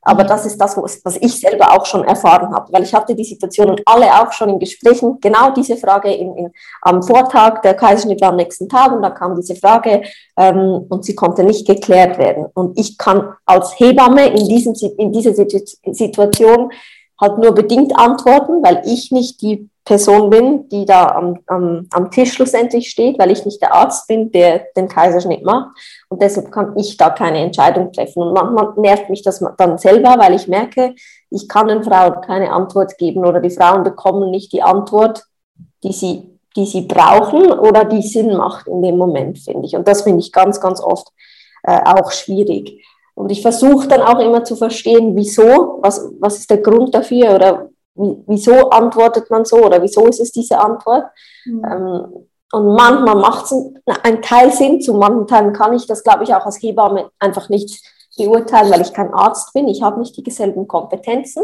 Aber das ist das, was ich selber auch schon erfahren habe, weil ich hatte die Situation und alle auch schon in Gesprächen, genau diese Frage in, in, am Vortag, der Kaiserschnitt war am nächsten Tag und da kam diese Frage ähm, und sie konnte nicht geklärt werden. Und ich kann als Hebamme in, diesem, in dieser Situation halt nur bedingt antworten, weil ich nicht die Person bin, die da am, am, am Tisch schlussendlich steht, weil ich nicht der Arzt bin, der den Kaiserschnitt macht. Und deshalb kann ich da keine Entscheidung treffen. Und manchmal nervt mich das dann selber, weil ich merke, ich kann den Frauen keine Antwort geben oder die Frauen bekommen nicht die Antwort, die sie, die sie brauchen oder die Sinn macht in dem Moment, finde ich. Und das finde ich ganz, ganz oft äh, auch schwierig. Und ich versuche dann auch immer zu verstehen, wieso, was, was ist der Grund dafür oder wieso antwortet man so oder wieso ist es diese Antwort. Mhm. Ähm, und manchmal macht es einen Teil Sinn, zu manchen Teilen kann ich das, glaube ich, auch als Hebamme einfach nicht beurteilen, weil ich kein Arzt bin. Ich habe nicht dieselben Kompetenzen.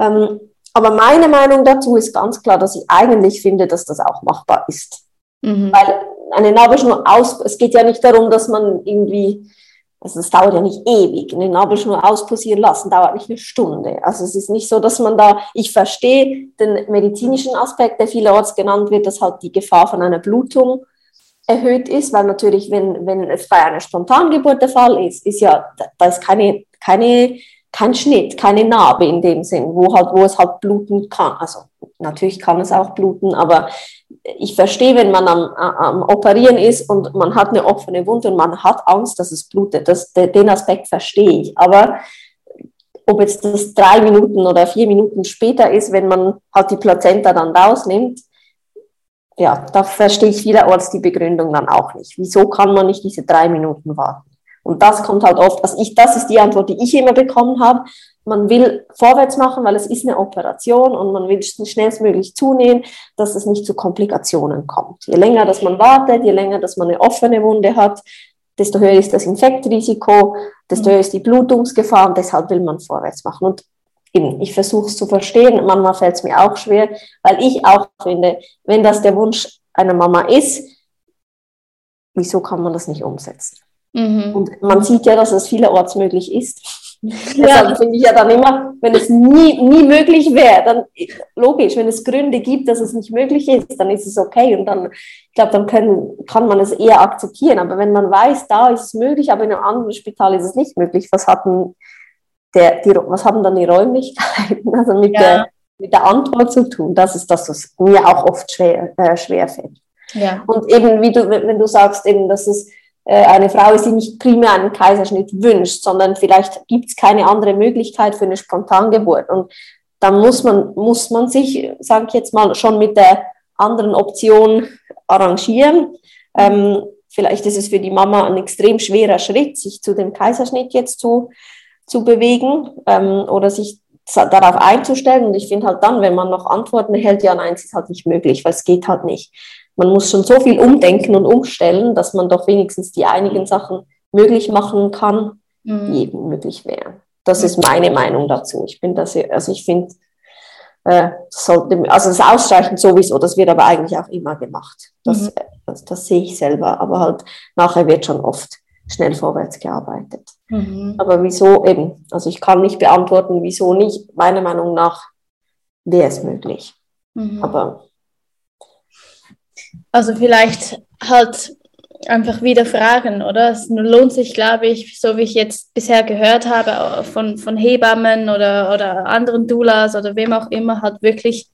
Ähm, aber meine Meinung dazu ist ganz klar, dass ich eigentlich finde, dass das auch machbar ist. Mhm. Weil eine Nabelschnur aus, es geht ja nicht darum, dass man irgendwie also es dauert ja nicht ewig. Eine Nabelschnur ausposieren lassen dauert nicht eine Stunde. Also es ist nicht so, dass man da, ich verstehe den medizinischen Aspekt, der vielerorts genannt wird, dass halt die Gefahr von einer Blutung erhöht ist, weil natürlich, wenn, wenn es bei einer Spontangeburt der Fall ist, ist ja, da ist keine, keine, kein Schnitt, keine Narbe in dem Sinn, wo halt, wo es halt bluten kann. Also natürlich kann es auch bluten, aber ich verstehe, wenn man am, am Operieren ist und man hat eine offene Wunde und man hat Angst, dass es blutet. Das, den Aspekt verstehe ich. Aber ob jetzt das drei Minuten oder vier Minuten später ist, wenn man halt die Plazenta dann rausnimmt, ja, da verstehe ich vielerorts die Begründung dann auch nicht. Wieso kann man nicht diese drei Minuten warten? Und das kommt halt oft, also ich, das ist die Antwort, die ich immer bekommen habe man will vorwärts machen, weil es ist eine Operation und man will schnellstmöglich zunehmen, dass es nicht zu Komplikationen kommt. Je länger, dass man wartet, je länger, dass man eine offene Wunde hat, desto höher ist das Infektrisiko, desto höher ist die Blutungsgefahr und deshalb will man vorwärts machen. Und eben, ich versuche es zu verstehen, manchmal fällt es mir auch schwer, weil ich auch finde, wenn das der Wunsch einer Mama ist, wieso kann man das nicht umsetzen? Mhm. Und man sieht ja, dass es vielerorts möglich ist. [laughs] Deshalb finde ich ja dann immer, wenn es nie, nie möglich wäre, dann logisch, wenn es Gründe gibt, dass es nicht möglich ist, dann ist es okay und dann, ich glaube, dann können, kann man es eher akzeptieren. Aber wenn man weiß, da ist es möglich, aber in einem anderen Spital ist es nicht möglich, was hatten, der, die, was haben dann die Räumlichkeiten, [laughs] also mit, ja. der, mit der Antwort zu tun? Das ist das, was mir auch oft schwer, äh, schwer fällt. Ja. Und eben, wie du, wenn du sagst, eben, dass es eine Frau ist, nicht primär einen Kaiserschnitt wünscht, sondern vielleicht gibt es keine andere Möglichkeit für eine Spontangeburt. Und dann muss man, muss man sich, sage ich jetzt mal, schon mit der anderen Option arrangieren. Ähm, vielleicht ist es für die Mama ein extrem schwerer Schritt, sich zu dem Kaiserschnitt jetzt zu, zu bewegen ähm, oder sich darauf einzustellen. Und ich finde halt dann, wenn man noch Antworten erhält, ja, nein, es ist halt nicht möglich, weil es geht halt nicht man muss schon so viel umdenken und umstellen, dass man doch wenigstens die einigen Sachen möglich machen kann, mhm. die eben möglich wären. Das ist meine Meinung dazu. Ich bin das, also ich finde, äh, sollte, also das Ausstreichen sowieso, das wird aber eigentlich auch immer gemacht. Das, mhm. das, das, sehe ich selber, aber halt nachher wird schon oft schnell vorwärts gearbeitet. Mhm. Aber wieso eben? Also ich kann nicht beantworten, wieso nicht. Meiner Meinung nach wäre es möglich. Mhm. Aber also vielleicht halt einfach wieder fragen, oder? Es lohnt sich, glaube ich, so wie ich jetzt bisher gehört habe, von, von Hebammen oder, oder anderen Doulas oder wem auch immer, halt wirklich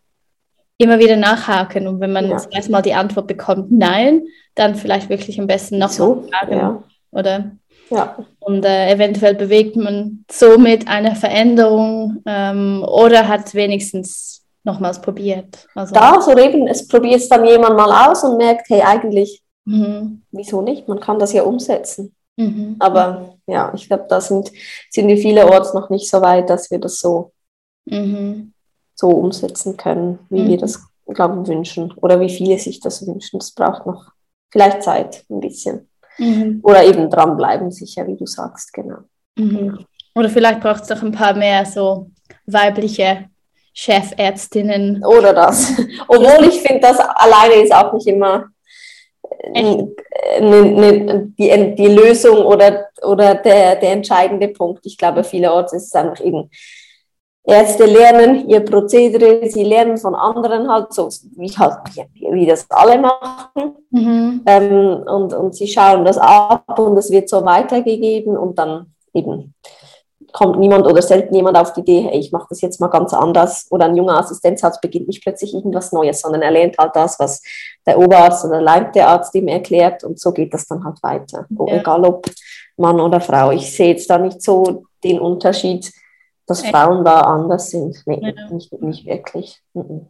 immer wieder nachhaken und wenn man Ja. das erste Mal die Antwort bekommt, nein, dann vielleicht wirklich am besten noch So, fragen, ja. oder? Ja, Und äh, eventuell bewegt man somit eine Veränderung ähm, oder hat wenigstens nochmals probiert. Also, da so eben, es probiert es dann jemand mal aus und merkt, hey, eigentlich, Mhm. wieso nicht? Man kann das ja umsetzen. Mhm. Aber ja, ich glaube, da sind, sind wir vielerorts noch nicht so weit, dass wir das so, Mhm. so umsetzen können, wie Mhm. wir das, glaube ich, wünschen. Oder wie viele sich das wünschen. Das braucht noch vielleicht Zeit, ein bisschen. Mhm. Oder eben dranbleiben, sicher, wie du sagst, genau. Mhm. Oder vielleicht braucht es doch ein paar mehr so weibliche Chefärztinnen. Oder das. [laughs] Obwohl ich finde, das alleine ist auch nicht immer äh, ne, ne, die, die Lösung oder, oder der, der entscheidende Punkt. Ich glaube, vielerorts ist es einfach eben, Ärzte lernen ihr Prozedere, sie lernen von anderen halt so, wie, halt, wie, wie das alle machen. Mhm. Ähm, und, und sie schauen das ab und es wird so weitergegeben und dann eben kommt niemand oder selten jemand auf die Idee, hey, ich mache das jetzt mal ganz anders oder ein junger Assistenzarzt beginnt nicht plötzlich irgendwas Neues, sondern er lernt halt das, was der Oberarzt oder der Arzt ihm erklärt und so geht das dann halt weiter, Ja. egal ob Mann oder Frau. Ich sehe jetzt da nicht so den Unterschied, dass Ja. Frauen da anders sind. Nee, Ja. nicht, nicht wirklich. Mhm.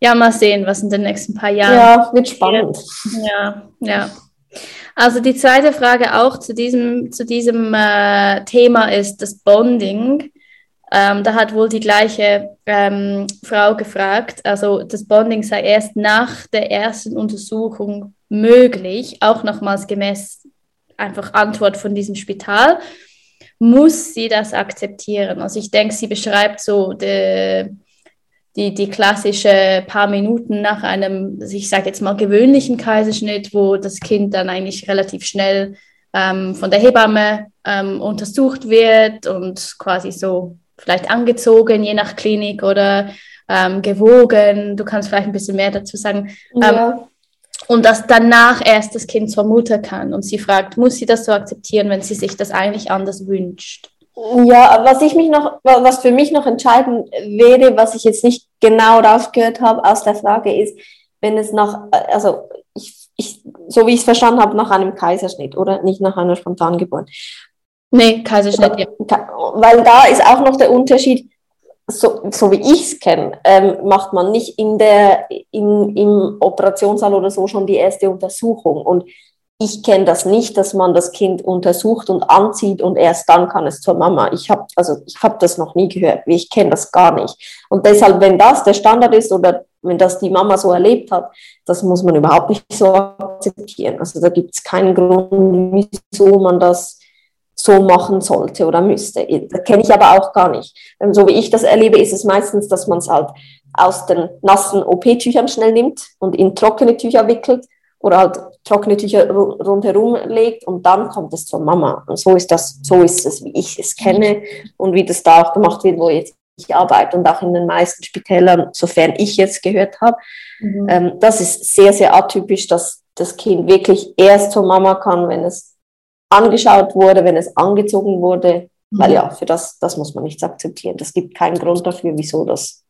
Ja, mal sehen, was in den nächsten paar Jahren Ja, wird spannend. Ja, ja. Also die zweite Frage auch zu diesem, zu diesem äh, Thema ist das Bonding. Ähm, da hat wohl die gleiche ähm, Frau gefragt, also das Bonding sei erst nach der ersten Untersuchung möglich, auch nochmals gemäß einfach Antwort von diesem Spital. Muss sie das akzeptieren? Also ich denke, sie beschreibt so die, die, die klassische paar Minuten nach einem, ich sage jetzt mal, gewöhnlichen Kaiserschnitt, wo das Kind dann eigentlich relativ schnell ähm, von der Hebamme ähm, untersucht wird und quasi so vielleicht angezogen, je nach Klinik oder ähm, gewogen. Du kannst vielleicht ein bisschen mehr dazu sagen. Ja. Und dass danach erst das Kind zur Mutter kann. Und sie fragt, muss sie das so akzeptieren, wenn sie sich das eigentlich anders wünscht? Ja, was ich mich noch, was für mich noch entscheidend wäre, was ich jetzt nicht genau rausgehört habe aus der Frage, ist, wenn es nach, also ich, ich, so wie ich es verstanden habe, nach einem Kaiserschnitt oder nicht nach einer Spontangeburt. Nee, Kaiserschnitt, ja. Weil da ist auch noch der Unterschied, so, so wie ich es kenne, ähm, macht man nicht in der, in, im Operationssaal oder so schon die erste Untersuchung. Und ich kenne das nicht, dass man das Kind untersucht und anzieht und erst dann kann es zur Mama. Ich habe also ich habe das noch nie gehört. Ich kenne das gar nicht. Und deshalb, wenn das der Standard ist oder wenn das die Mama so erlebt hat, das muss man überhaupt nicht so akzeptieren. Also da gibt es keinen Grund, wieso man das so machen sollte oder müsste. Das kenne ich aber auch gar nicht. Ähm, So wie ich das erlebe, ist es meistens, dass man es halt aus den nassen OP-Tüchern schnell nimmt und in trockene Tücher wickelt oder halt trockene Tücher ru- rundherum legt und dann kommt es zur Mama. Und so ist das, so ist es, wie ich es kenne und wie das da auch gemacht wird, wo jetzt ich arbeite und auch in den meisten Spitälern, sofern ich jetzt gehört habe. Mhm. Ähm, das ist sehr, sehr atypisch, dass das Kind wirklich erst zur Mama kann, wenn es angeschaut wurde, wenn es angezogen wurde. Weil ja, für das, das muss man nicht akzeptieren. Das gibt keinen Grund dafür, wieso das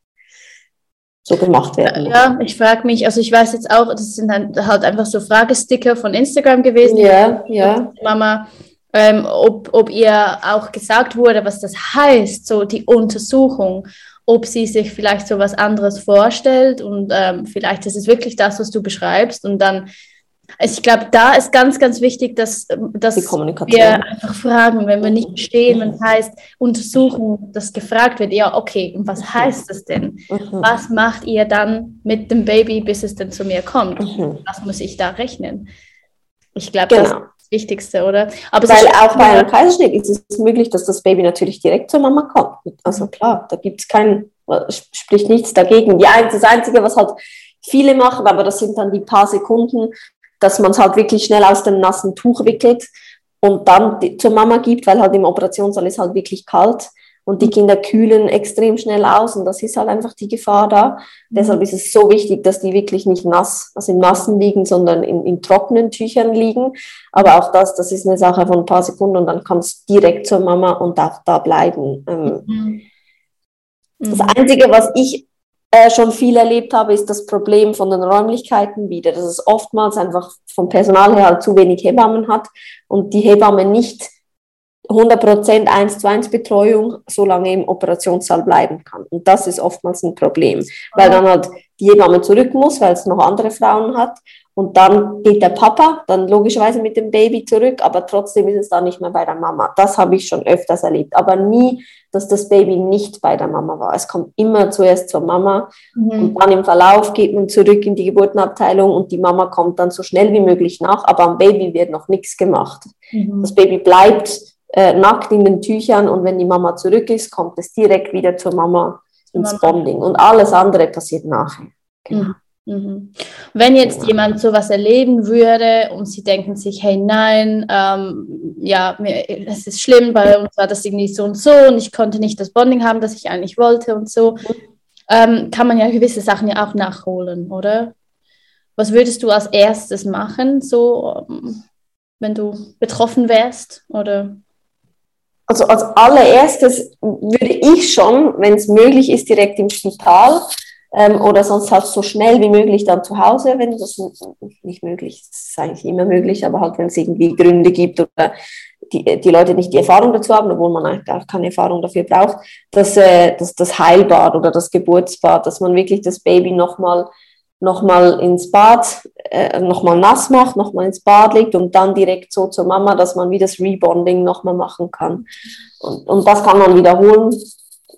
so gemacht werden. Ja, ich frage mich, also ich weiß jetzt auch, das sind dann halt einfach so Fragesticker von Instagram gewesen. Ja, ja. Mama, ähm, ob, ob ihr auch gesagt wurde, was das heißt, so die Untersuchung, ob sie sich vielleicht so was anderes vorstellt und ähm, vielleicht ist es wirklich das, was du beschreibst und dann, also ich glaube, da ist ganz, ganz wichtig, dass, ähm, dass Die Kommunikation. wir einfach fragen, wenn wir nicht verstehen, wenn es heißt Untersuchung, dass gefragt wird, ja, okay, und was heißt das denn? Mhm. Was macht ihr dann mit dem Baby, bis es denn zu mir kommt? Mhm. Was muss ich da rechnen? Ich glaube, das ist Genau. das Wichtigste, oder? Aber Weil auch bei ja, einem Kaiserschnitt ist es möglich, dass das Baby natürlich direkt zur Mama kommt. Also klar, da gibt es kein, spricht nichts dagegen. Ein, das Einzige, was halt viele machen, aber das sind dann die paar Sekunden, dass man es halt wirklich schnell aus dem nassen Tuch wickelt und dann zur Mama gibt, weil halt im Operationssaal ist halt wirklich kalt und die Kinder kühlen extrem schnell aus und das ist halt einfach die Gefahr da. Deshalb ist es so wichtig, dass die wirklich nicht nass, also in nassen liegen, sondern in, in trockenen Tüchern liegen. Aber auch das, das ist eine Sache von ein paar Sekunden und dann kann es direkt zur Mama und darf da bleiben. Ähm, Mhm. das Mhm. Einzige, was ich äh, schon viel erlebt habe, ist das Problem von den Räumlichkeiten wieder, dass es oftmals einfach vom Personal her halt zu wenig Hebammen hat und die Hebamme nicht 100% 1 zu 1 Betreuung so lange im Operationssaal bleiben kann. Und das ist oftmals ein Problem, weil dann halt die Hebamme zurück muss, weil es noch andere Frauen hat. Und dann geht der Papa dann logischerweise mit dem Baby zurück, aber trotzdem ist es dann nicht mehr bei der Mama. Das habe ich schon öfters erlebt, aber nie, dass das Baby nicht bei der Mama war. Es kommt immer zuerst zur Mama mhm. und dann im Verlauf geht man zurück in die Geburtenabteilung und die Mama kommt dann so schnell wie möglich nach, aber am Baby wird noch nichts gemacht. Mhm. Das Baby bleibt äh, nackt in den Tüchern und wenn die Mama zurück ist, kommt es direkt wieder zur Mama ins Bonding und alles andere passiert nachher. Genau. Mhm. Mhm. Wenn jetzt jemand sowas erleben würde und sie denken sich, hey nein, ähm, ja, es ist schlimm, bei uns war das irgendwie so und so und ich konnte nicht das Bonding haben, das ich eigentlich wollte und so, ähm, kann man ja gewisse Sachen ja auch nachholen, oder? Was würdest du als erstes machen, so ähm, wenn du betroffen wärst? Oder? Also als allererstes würde ich schon, wenn es möglich ist, direkt im Spital ähm, oder sonst halt so schnell wie möglich dann zu Hause, wenn das nicht möglich ist, ist eigentlich immer möglich, aber halt wenn es irgendwie Gründe gibt oder die, die Leute nicht die Erfahrung dazu haben, obwohl man eigentlich gar keine Erfahrung dafür braucht, dass, äh, dass das Heilbad oder das Geburtsbad, dass man wirklich das Baby nochmal nochmal ins Bad, äh, nochmal nass macht, nochmal ins Bad legt und dann direkt so zur Mama, dass man wie das Rebonding nochmal machen kann. Und, und das kann man wiederholen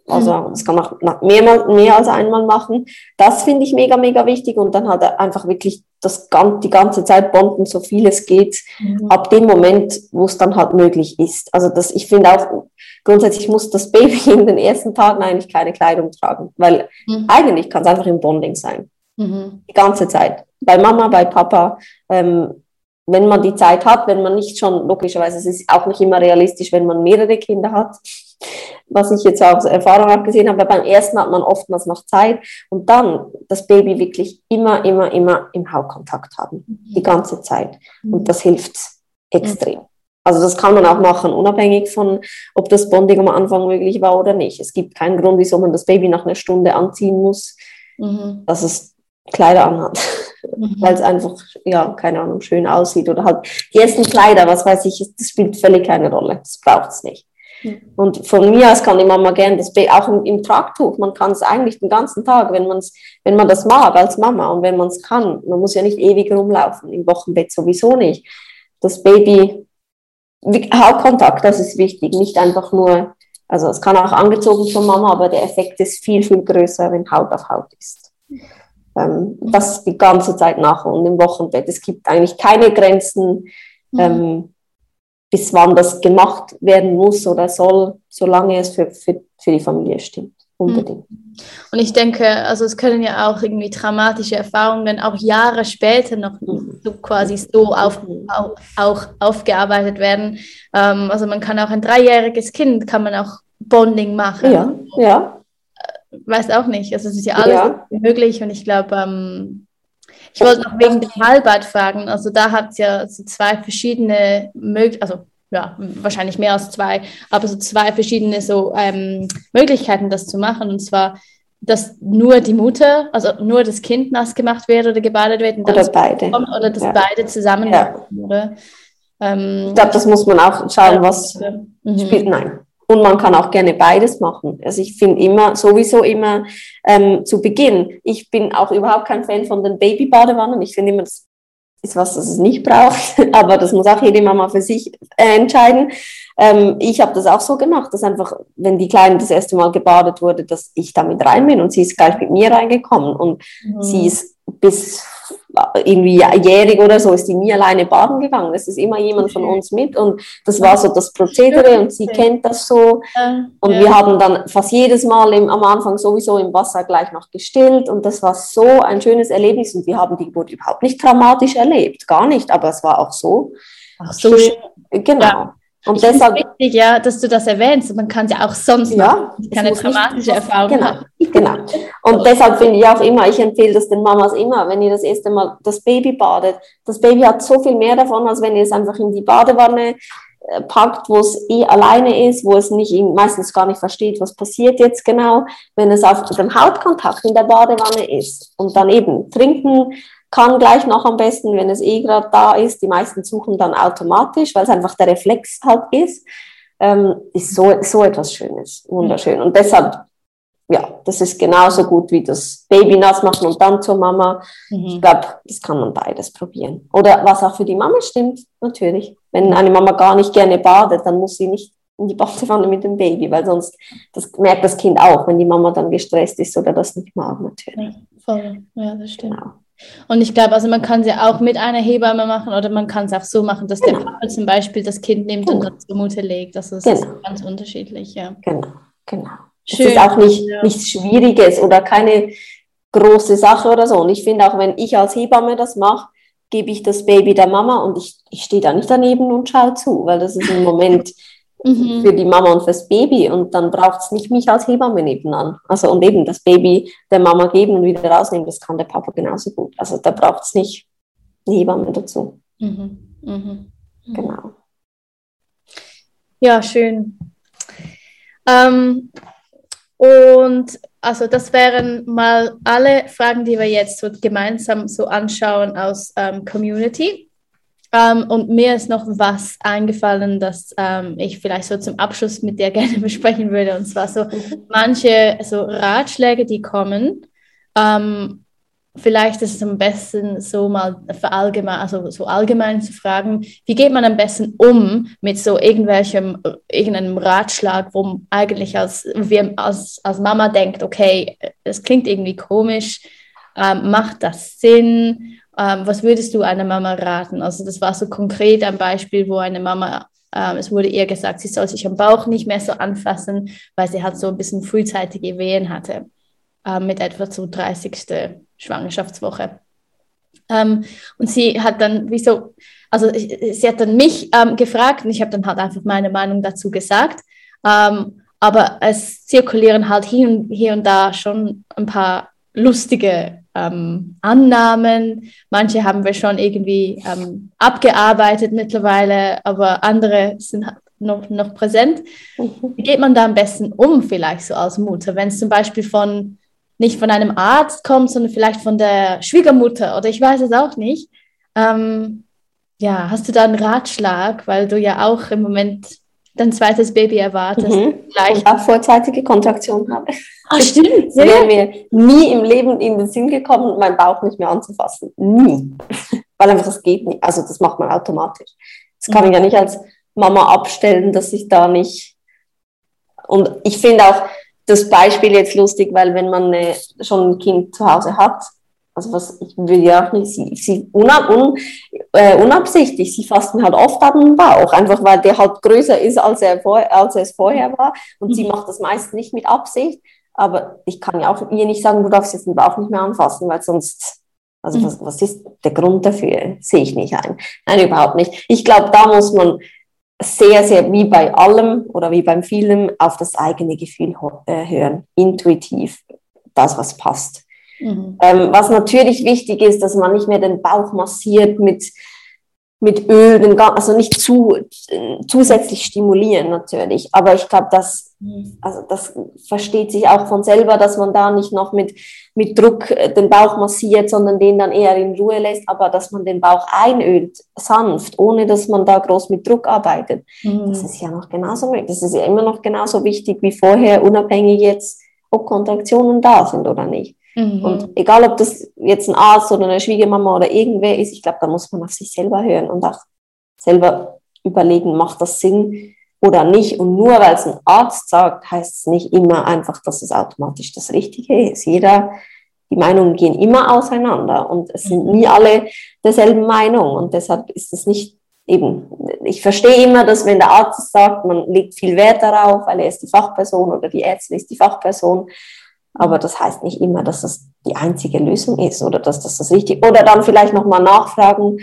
also mhm. das kann man mehr, mehr als einmal machen. Das finde ich mega, mega wichtig. Und dann halt einfach wirklich das, die ganze Zeit bonden, so viel es geht, mhm. ab dem Moment, wo es dann halt möglich ist. Also das, ich finde auch, grundsätzlich muss das Baby [laughs] in den ersten Tagen eigentlich keine Kleidung tragen, weil mhm. eigentlich kann es einfach im Bonding sein. Mhm. Die ganze Zeit. Bei Mama, bei Papa. Ähm, wenn man die Zeit hat, wenn man nicht schon, logischerweise, es ist auch nicht immer realistisch, wenn man mehrere Kinder hat, was ich jetzt auch aus Erfahrung auch gesehen habe, beim ersten hat man oftmals noch Zeit und dann das Baby wirklich immer, immer, immer im Hautkontakt haben, die ganze Zeit. Und das hilft extrem. Also das kann man auch machen, unabhängig von, ob das Bonding am Anfang möglich war oder nicht. Es gibt keinen Grund, wieso man das Baby nach einer Stunde anziehen muss, mhm. dass es Kleider anhat, mhm. weil es einfach, ja, keine Ahnung, schön aussieht oder halt die ersten Kleider, was weiß ich, das spielt völlig keine Rolle, das braucht es nicht. Und von mir aus kann die Mama gerne das Baby, auch im, im Tragtuch, man kann es eigentlich den ganzen Tag, wenn, man's, wenn man das mag als Mama und wenn man es kann. Man muss ja nicht ewig rumlaufen, im Wochenbett sowieso nicht. Das Baby, Hautkontakt, das ist wichtig, nicht einfach nur, also es kann auch angezogen von Mama, aber der Effekt ist viel, viel größer, wenn Haut auf Haut ist. Ähm, das die ganze Zeit nach und im Wochenbett. Es gibt eigentlich keine Grenzen. Mhm. Ähm, bis wann das gemacht werden muss oder soll, solange es für, für, für die Familie stimmt. Unbedingt. Mhm. Und ich denke, also es können ja auch irgendwie traumatische Erfahrungen auch Jahre später noch mhm. so quasi so auf, auch, auch aufgearbeitet werden. Ähm, also man kann auch ein dreijähriges Kind, kann man auch Bonding machen. Ja, ja. Äh, weiß auch nicht. Also es ist ja alles ja. möglich und ich glaube, ähm, ich wollte noch wegen dem Heilbad fragen. Also da hat es ja so zwei verschiedene Möglichkeiten, also ja, wahrscheinlich mehr als zwei, aber so zwei verschiedene so ähm, Möglichkeiten, das zu machen. Und zwar, dass nur die Mutter, also nur das Kind nass gemacht wird oder gebadet wird. Und oder beide. Kommt, oder dass ja. beide zusammen ja. oder? Ähm, ich glaube, das muss man auch schauen, was mhm. spielt. Nein, und man kann auch gerne beides machen. Also ich finde immer, sowieso immer ähm, zu Beginn, ich bin auch überhaupt kein Fan von den Babybadewannen. Ich finde immer, das ist was, das es nicht braucht. [laughs] Aber das muss auch jede Mama für sich äh, entscheiden. Ähm, ich habe das auch so gemacht, dass einfach, wenn die Kleine das erste Mal gebadet wurde, dass ich damit rein bin und sie ist gleich mit mir reingekommen und mhm. sie ist bis irgendwie jährig oder so, ist die nie alleine baden gegangen. Es ist immer jemand von uns mit und das war so das Prozedere und sie kennt das so. Und wir haben dann fast jedes Mal im, am Anfang sowieso im Wasser gleich noch gestillt und das war so ein schönes Erlebnis und wir haben die Geburt überhaupt nicht dramatisch erlebt, gar nicht, aber es war auch so. Ach, so schön. Genau. Ja. Und ich deshalb wichtig, ja, dass du das erwähnst. Man kann es ja auch sonst ja, keine traumatische Erfahrung genau, haben. Genau. Und deshalb finde ich auch immer, ich empfehle das den Mamas immer, wenn ihr das erste Mal das Baby badet. Das Baby hat so viel mehr davon, als wenn ihr es einfach in die Badewanne äh, packt, wo es eh alleine ist, wo es nicht meistens gar nicht versteht, was passiert jetzt genau, wenn es auf dem Hautkontakt in der Badewanne ist und dann eben trinken kann gleich noch am besten, wenn es eh gerade da ist. Die meisten suchen dann automatisch, weil es einfach der Reflex halt ist. Ähm, ist so, so etwas Schönes, wunderschön. Und deshalb, ja, das ist genauso gut wie das Baby nass machen und dann zur Mama. Mhm. Ich glaube, das kann man beides probieren. Oder was auch für die Mama stimmt, natürlich. Wenn eine Mama gar nicht gerne badet, dann muss sie nicht in die Badewanne mit dem Baby, weil sonst das merkt das Kind auch, wenn die Mama dann gestresst ist oder das nicht mag, natürlich. Ja, voll, ja, das stimmt. Genau. Und ich glaube, also man kann sie auch mit einer Hebamme machen oder man kann es auch so machen, dass genau. der Papa zum Beispiel das Kind nimmt genau. und dann zur Mutter legt. Also es genau. ist ganz unterschiedlich, ja. Genau, genau. Schön. Es ist auch nicht, ja. nichts Schwieriges oder keine große Sache oder so. Und ich finde auch, wenn ich als Hebamme das mache, gebe ich das Baby der Mama und ich, ich stehe da nicht daneben und schaue zu, weil das ist ein Moment, [laughs] mhm. für die Mama und fürs Baby. Und dann braucht es nicht mich als Hebamme nebenan. Also und eben das Baby der Mama geben und wieder rausnehmen, das kann der Papa genauso gut. Also da braucht es nicht eine Hebamme dazu. Mhm. Mhm. Genau. Ja, schön. Ähm, und also das wären mal alle Fragen, die wir jetzt so gemeinsam so anschauen aus ähm, Community. Ähm, und mir ist noch was eingefallen, das ähm, ich vielleicht so zum Abschluss mit dir [laughs] gerne besprechen würde. Und zwar so manche so Ratschläge, die kommen. Ähm, vielleicht ist es am besten so mal verallgemein, also so allgemein zu fragen, wie geht man am besten um mit so irgendwelchem, irgendeinem Ratschlag, wo eigentlich als, wir als, als Mama denkt, okay, es klingt irgendwie komisch, macht das Sinn? Ähm, was würdest du einer Mama raten? Also das war so konkret ein Beispiel, wo eine Mama, ähm, es wurde ihr gesagt, sie soll sich am Bauch nicht mehr so anfassen, weil sie halt so ein bisschen frühzeitige Wehen hatte, ähm, mit etwa so 30. Schwangerschaftswoche. Ähm, und sie hat dann, wieso, also ich, sie hat dann mich ähm, gefragt und ich habe dann halt einfach meine Meinung dazu gesagt. Ähm, aber es zirkulieren halt hier und, hier und da schon ein paar lustige ähm, Annahmen. Manche haben wir schon irgendwie ähm, abgearbeitet mittlerweile, aber andere sind noch, noch präsent. Wie geht man da am besten um, vielleicht so als Mutter, wenn es zum Beispiel von nicht von einem Arzt kommt, sondern vielleicht von der Schwiegermutter oder ich weiß es auch nicht. Ähm, ja, hast du da einen Ratschlag, weil du ja auch im Moment dein zweites Baby erwartest? Mhm. Und auch vorzeitige Kontraktion habe. Ach, stimmt. Wäre mir nie im Leben in den Sinn gekommen, meinen Bauch nicht mehr anzufassen. Nie. [laughs] Weil einfach das geht nicht. Also das macht man automatisch. Das kann mhm. ich ja nicht als Mama abstellen, dass ich da nicht. Und ich finde auch das Beispiel jetzt lustig, weil wenn man eine, schon ein Kind zu Hause hat, also was ich will ja auch nicht, sie, sie unab, un, äh, unabsichtlich, sie fasst mir halt oft an den Bauch, einfach weil der halt größer ist, als er, vor, als er es vorher war. Und mhm. sie macht das meist nicht mit Absicht. Aber ich kann ja auch ihr nicht sagen, du darfst jetzt den Bauch nicht mehr anfassen, weil sonst, also mhm. was, was ist der Grund dafür? Sehe ich nicht ein. Nein, überhaupt nicht. Ich glaube, da muss man sehr, sehr, wie bei allem oder wie beim Film, auf das eigene Gefühl äh, hören, intuitiv, das, was passt. Mhm. Ähm, was natürlich wichtig ist, dass man nicht mehr den Bauch massiert mit mit Öl, also nicht zu, zusätzlich stimulieren natürlich. Aber ich glaube, das, mhm. also das versteht sich auch von selber, dass man da nicht noch mit, mit Druck äh, den Bauch massiert, sondern den dann eher in Ruhe lässt, aber dass man den Bauch einölt, sanft, ohne dass man da groß mit Druck arbeitet. Mhm. Das ist ja noch genauso, das ist ja immer noch genauso wichtig wie vorher, unabhängig jetzt, ob Kontraktionen da sind oder nicht. Mhm. Und egal, ob das jetzt ein Arzt oder eine Schwiegermama oder irgendwer ist, ich glaube, da muss man auf sich selber hören und auch selber überlegen, macht das Sinn oder nicht. Und nur weil es ein Arzt sagt, heißt es nicht immer einfach, dass es automatisch das Richtige ist. Jeder, die Meinungen gehen immer auseinander und es sind nie alle derselben Meinung. Und deshalb ist es nicht eben, ich verstehe immer, dass wenn der Arzt sagt, man legt viel Wert darauf, weil er ist die Fachperson oder die Ärztin ist die Fachperson. Aber das heißt nicht immer, dass das die einzige Lösung ist oder dass das das Richtige Oder dann vielleicht nochmal nachfragen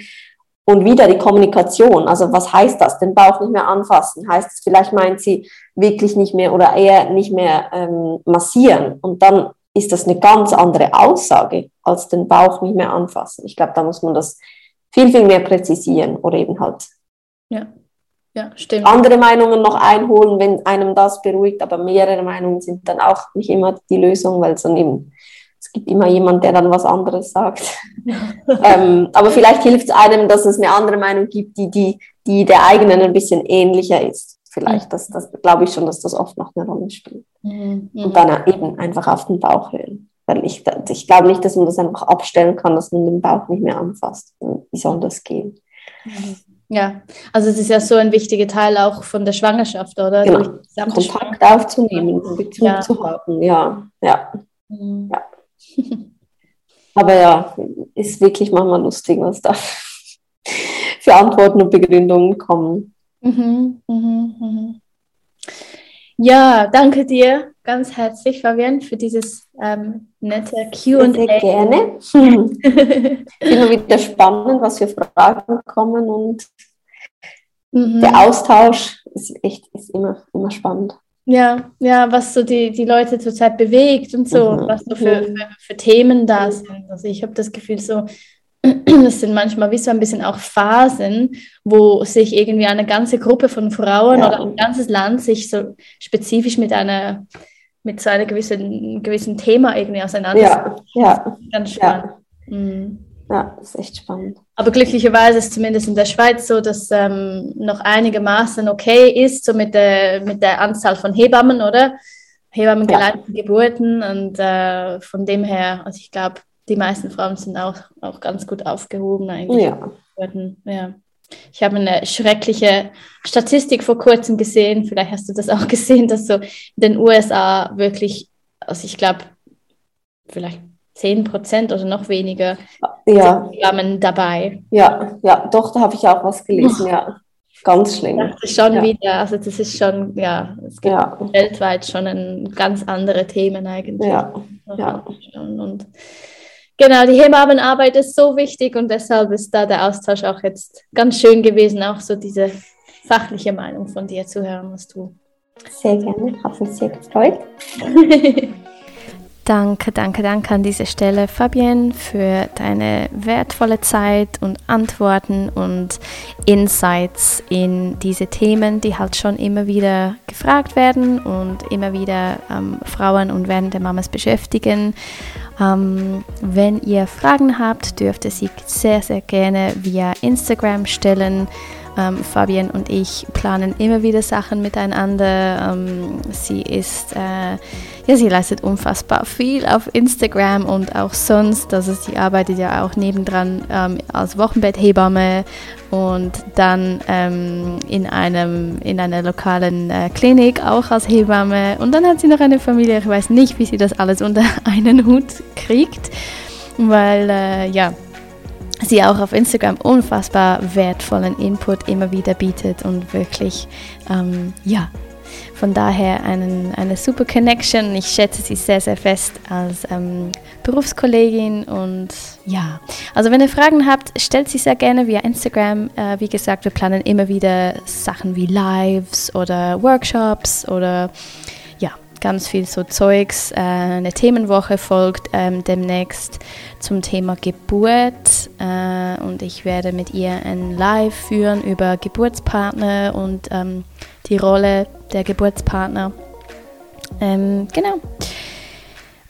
und wieder die Kommunikation. Also was heißt das? Den Bauch nicht mehr anfassen. Heißt es, vielleicht meint sie wirklich nicht mehr oder eher nicht mehr ähm, massieren. Und dann ist das eine ganz andere Aussage als den Bauch nicht mehr anfassen. Ich glaube, da muss man das viel, viel mehr präzisieren oder eben halt ja. Ja, stimmt. andere Meinungen noch einholen, wenn einem das beruhigt, aber mehrere Meinungen sind dann auch nicht immer die Lösung, weil es dann eben, es gibt immer jemand, der dann was anderes sagt. [laughs] ähm, aber vielleicht hilft es einem, dass es eine andere Meinung gibt, die, die, die der eigenen ein bisschen ähnlicher ist. Vielleicht, das, das glaube ich schon, dass das oft noch eine Rolle spielt. Mhm. Und dann eben einfach auf den Bauch hören. Weil ich, ich glaube nicht, dass man das einfach abstellen kann, dass man den Bauch nicht mehr anfasst. Wie soll das gehen? Ja, also es ist ja so ein wichtiger Teil auch von der Schwangerschaft, oder? Genau. Kontakt aufzunehmen, Bezug Ja. zu haben. Ja, ja. Mhm. [laughs] Aber ja, ist wirklich manchmal lustig, was da für Antworten und Begründungen kommen. Mhm, mhm, mhm. Ja, danke dir ganz herzlich, Fabian, für dieses ähm, nette Sehr, Q&A. gerne. [laughs] Immer wieder spannend, was für Fragen kommen und Mhm. der Austausch ist echt ist immer, immer spannend. Ja, ja, was so die, die Leute zurzeit bewegt und so, Mhm. was so für, für, für Themen da sind. Also ich habe das Gefühl so, [clears throat] das sind manchmal wie so ein bisschen auch Phasen, wo sich irgendwie eine ganze Gruppe von Frauen Ja. oder ein ganzes Land sich so spezifisch mit einer mit so einem gewissen, gewissen Thema irgendwie auseinandersetzt. Ja, ja, Ganz ja, spannend. Mhm. ja, ist echt spannend. Aber glücklicherweise ist zumindest in der Schweiz so, dass ähm, noch einigermaßen okay ist, so mit der, mit der Anzahl von Hebammen, oder? Hebammen Ja. geleiteten Geburten und äh, von dem her, also ich glaube, die meisten Frauen sind auch, auch ganz gut aufgehoben eigentlich. Ja. Ja. Ich habe eine schreckliche Statistik vor kurzem gesehen, vielleicht hast du das auch [laughs] gesehen, dass so in den USA wirklich, also ich glaube, vielleicht 10 Prozent oder noch weniger ja, Hebammen dabei. ja, ja, doch, da habe ich auch was gelesen, ja. Ganz schlimm. Das ist schon Ja. wieder, also das ist schon, ja, es gibt Ja, weltweit schon ein ganz andere Themen eigentlich. ja, ja. Und genau, die Hebammenarbeit ist so wichtig und deshalb ist da der Austausch auch jetzt ganz schön gewesen, auch so diese fachliche Meinung von dir zu hören, was du. sehr gerne. Hat mich sehr gefreut. [laughs] Danke, danke, danke an dieser Stelle, Fabienne, für deine wertvolle Zeit und Antworten und Insights in diese Themen, die halt schon immer wieder gefragt werden und immer wieder ähm, Frauen und werdende Mamas beschäftigen. Ähm, wenn ihr Fragen habt, dürft ihr sie sehr, sehr gerne via Instagram stellen. Ähm, Fabian und ich planen immer wieder Sachen miteinander. Ähm, sie ist, äh, ja, sie leistet unfassbar viel auf Instagram und auch sonst. Also sie arbeitet ja auch nebendran ähm, als Wochenbetthebamme und dann ähm, in einem in einer lokalen äh, Klinik auch als Hebamme. Und dann hat sie noch eine Familie. Ich weiß nicht, wie sie das alles unter [laughs] einen Hut kriegt, weil äh, ja sie auch auf Instagram unfassbar wertvollen Input immer wieder bietet und wirklich, ähm, ja, von daher einen, eine super Connection. Ich schätze sie sehr, sehr fest als ähm, Berufskollegin und ja, also wenn ihr Fragen habt, stellt sie sehr gerne via Instagram. Äh, wie gesagt, wir planen immer wieder Sachen wie Lives oder Workshops oder ja, ganz viel so Zeugs. Äh, eine Themenwoche folgt ähm, demnächst zum Thema Geburt äh, und ich werde mit ihr ein Live führen über Geburtspartner und ähm, die Rolle der Geburtspartner. Ähm, genau.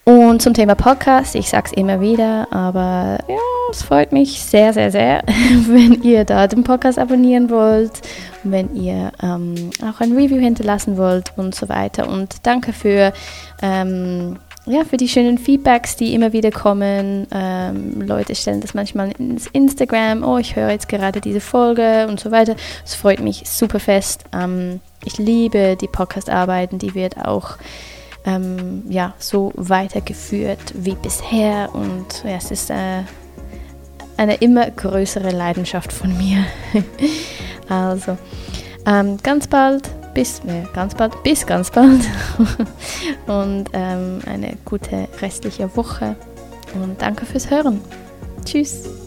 Und zum Thema Podcast, ich sage es immer wieder, aber ja, es freut mich sehr, sehr, sehr, [laughs] wenn ihr da den Podcast abonnieren wollt wenn ihr ähm, auch ein Review hinterlassen wollt und so weiter. Und danke für, ähm, ja, für die schönen Feedbacks, die immer wieder kommen. Ähm, Leute stellen das manchmal ins Instagram, oh, ich höre jetzt gerade diese Folge und so weiter. Es freut mich super fest. Ähm, ich liebe die Podcast-Arbeiten, die wird auch ähm, ja, so weitergeführt wie bisher und ja, es ist äh, eine immer größere Leidenschaft von mir. [laughs] also ähm, ganz bald, bis äh, ganz bald, bis ganz bald [laughs] und ähm, eine gute restliche Woche und danke fürs Hören. Tschüss.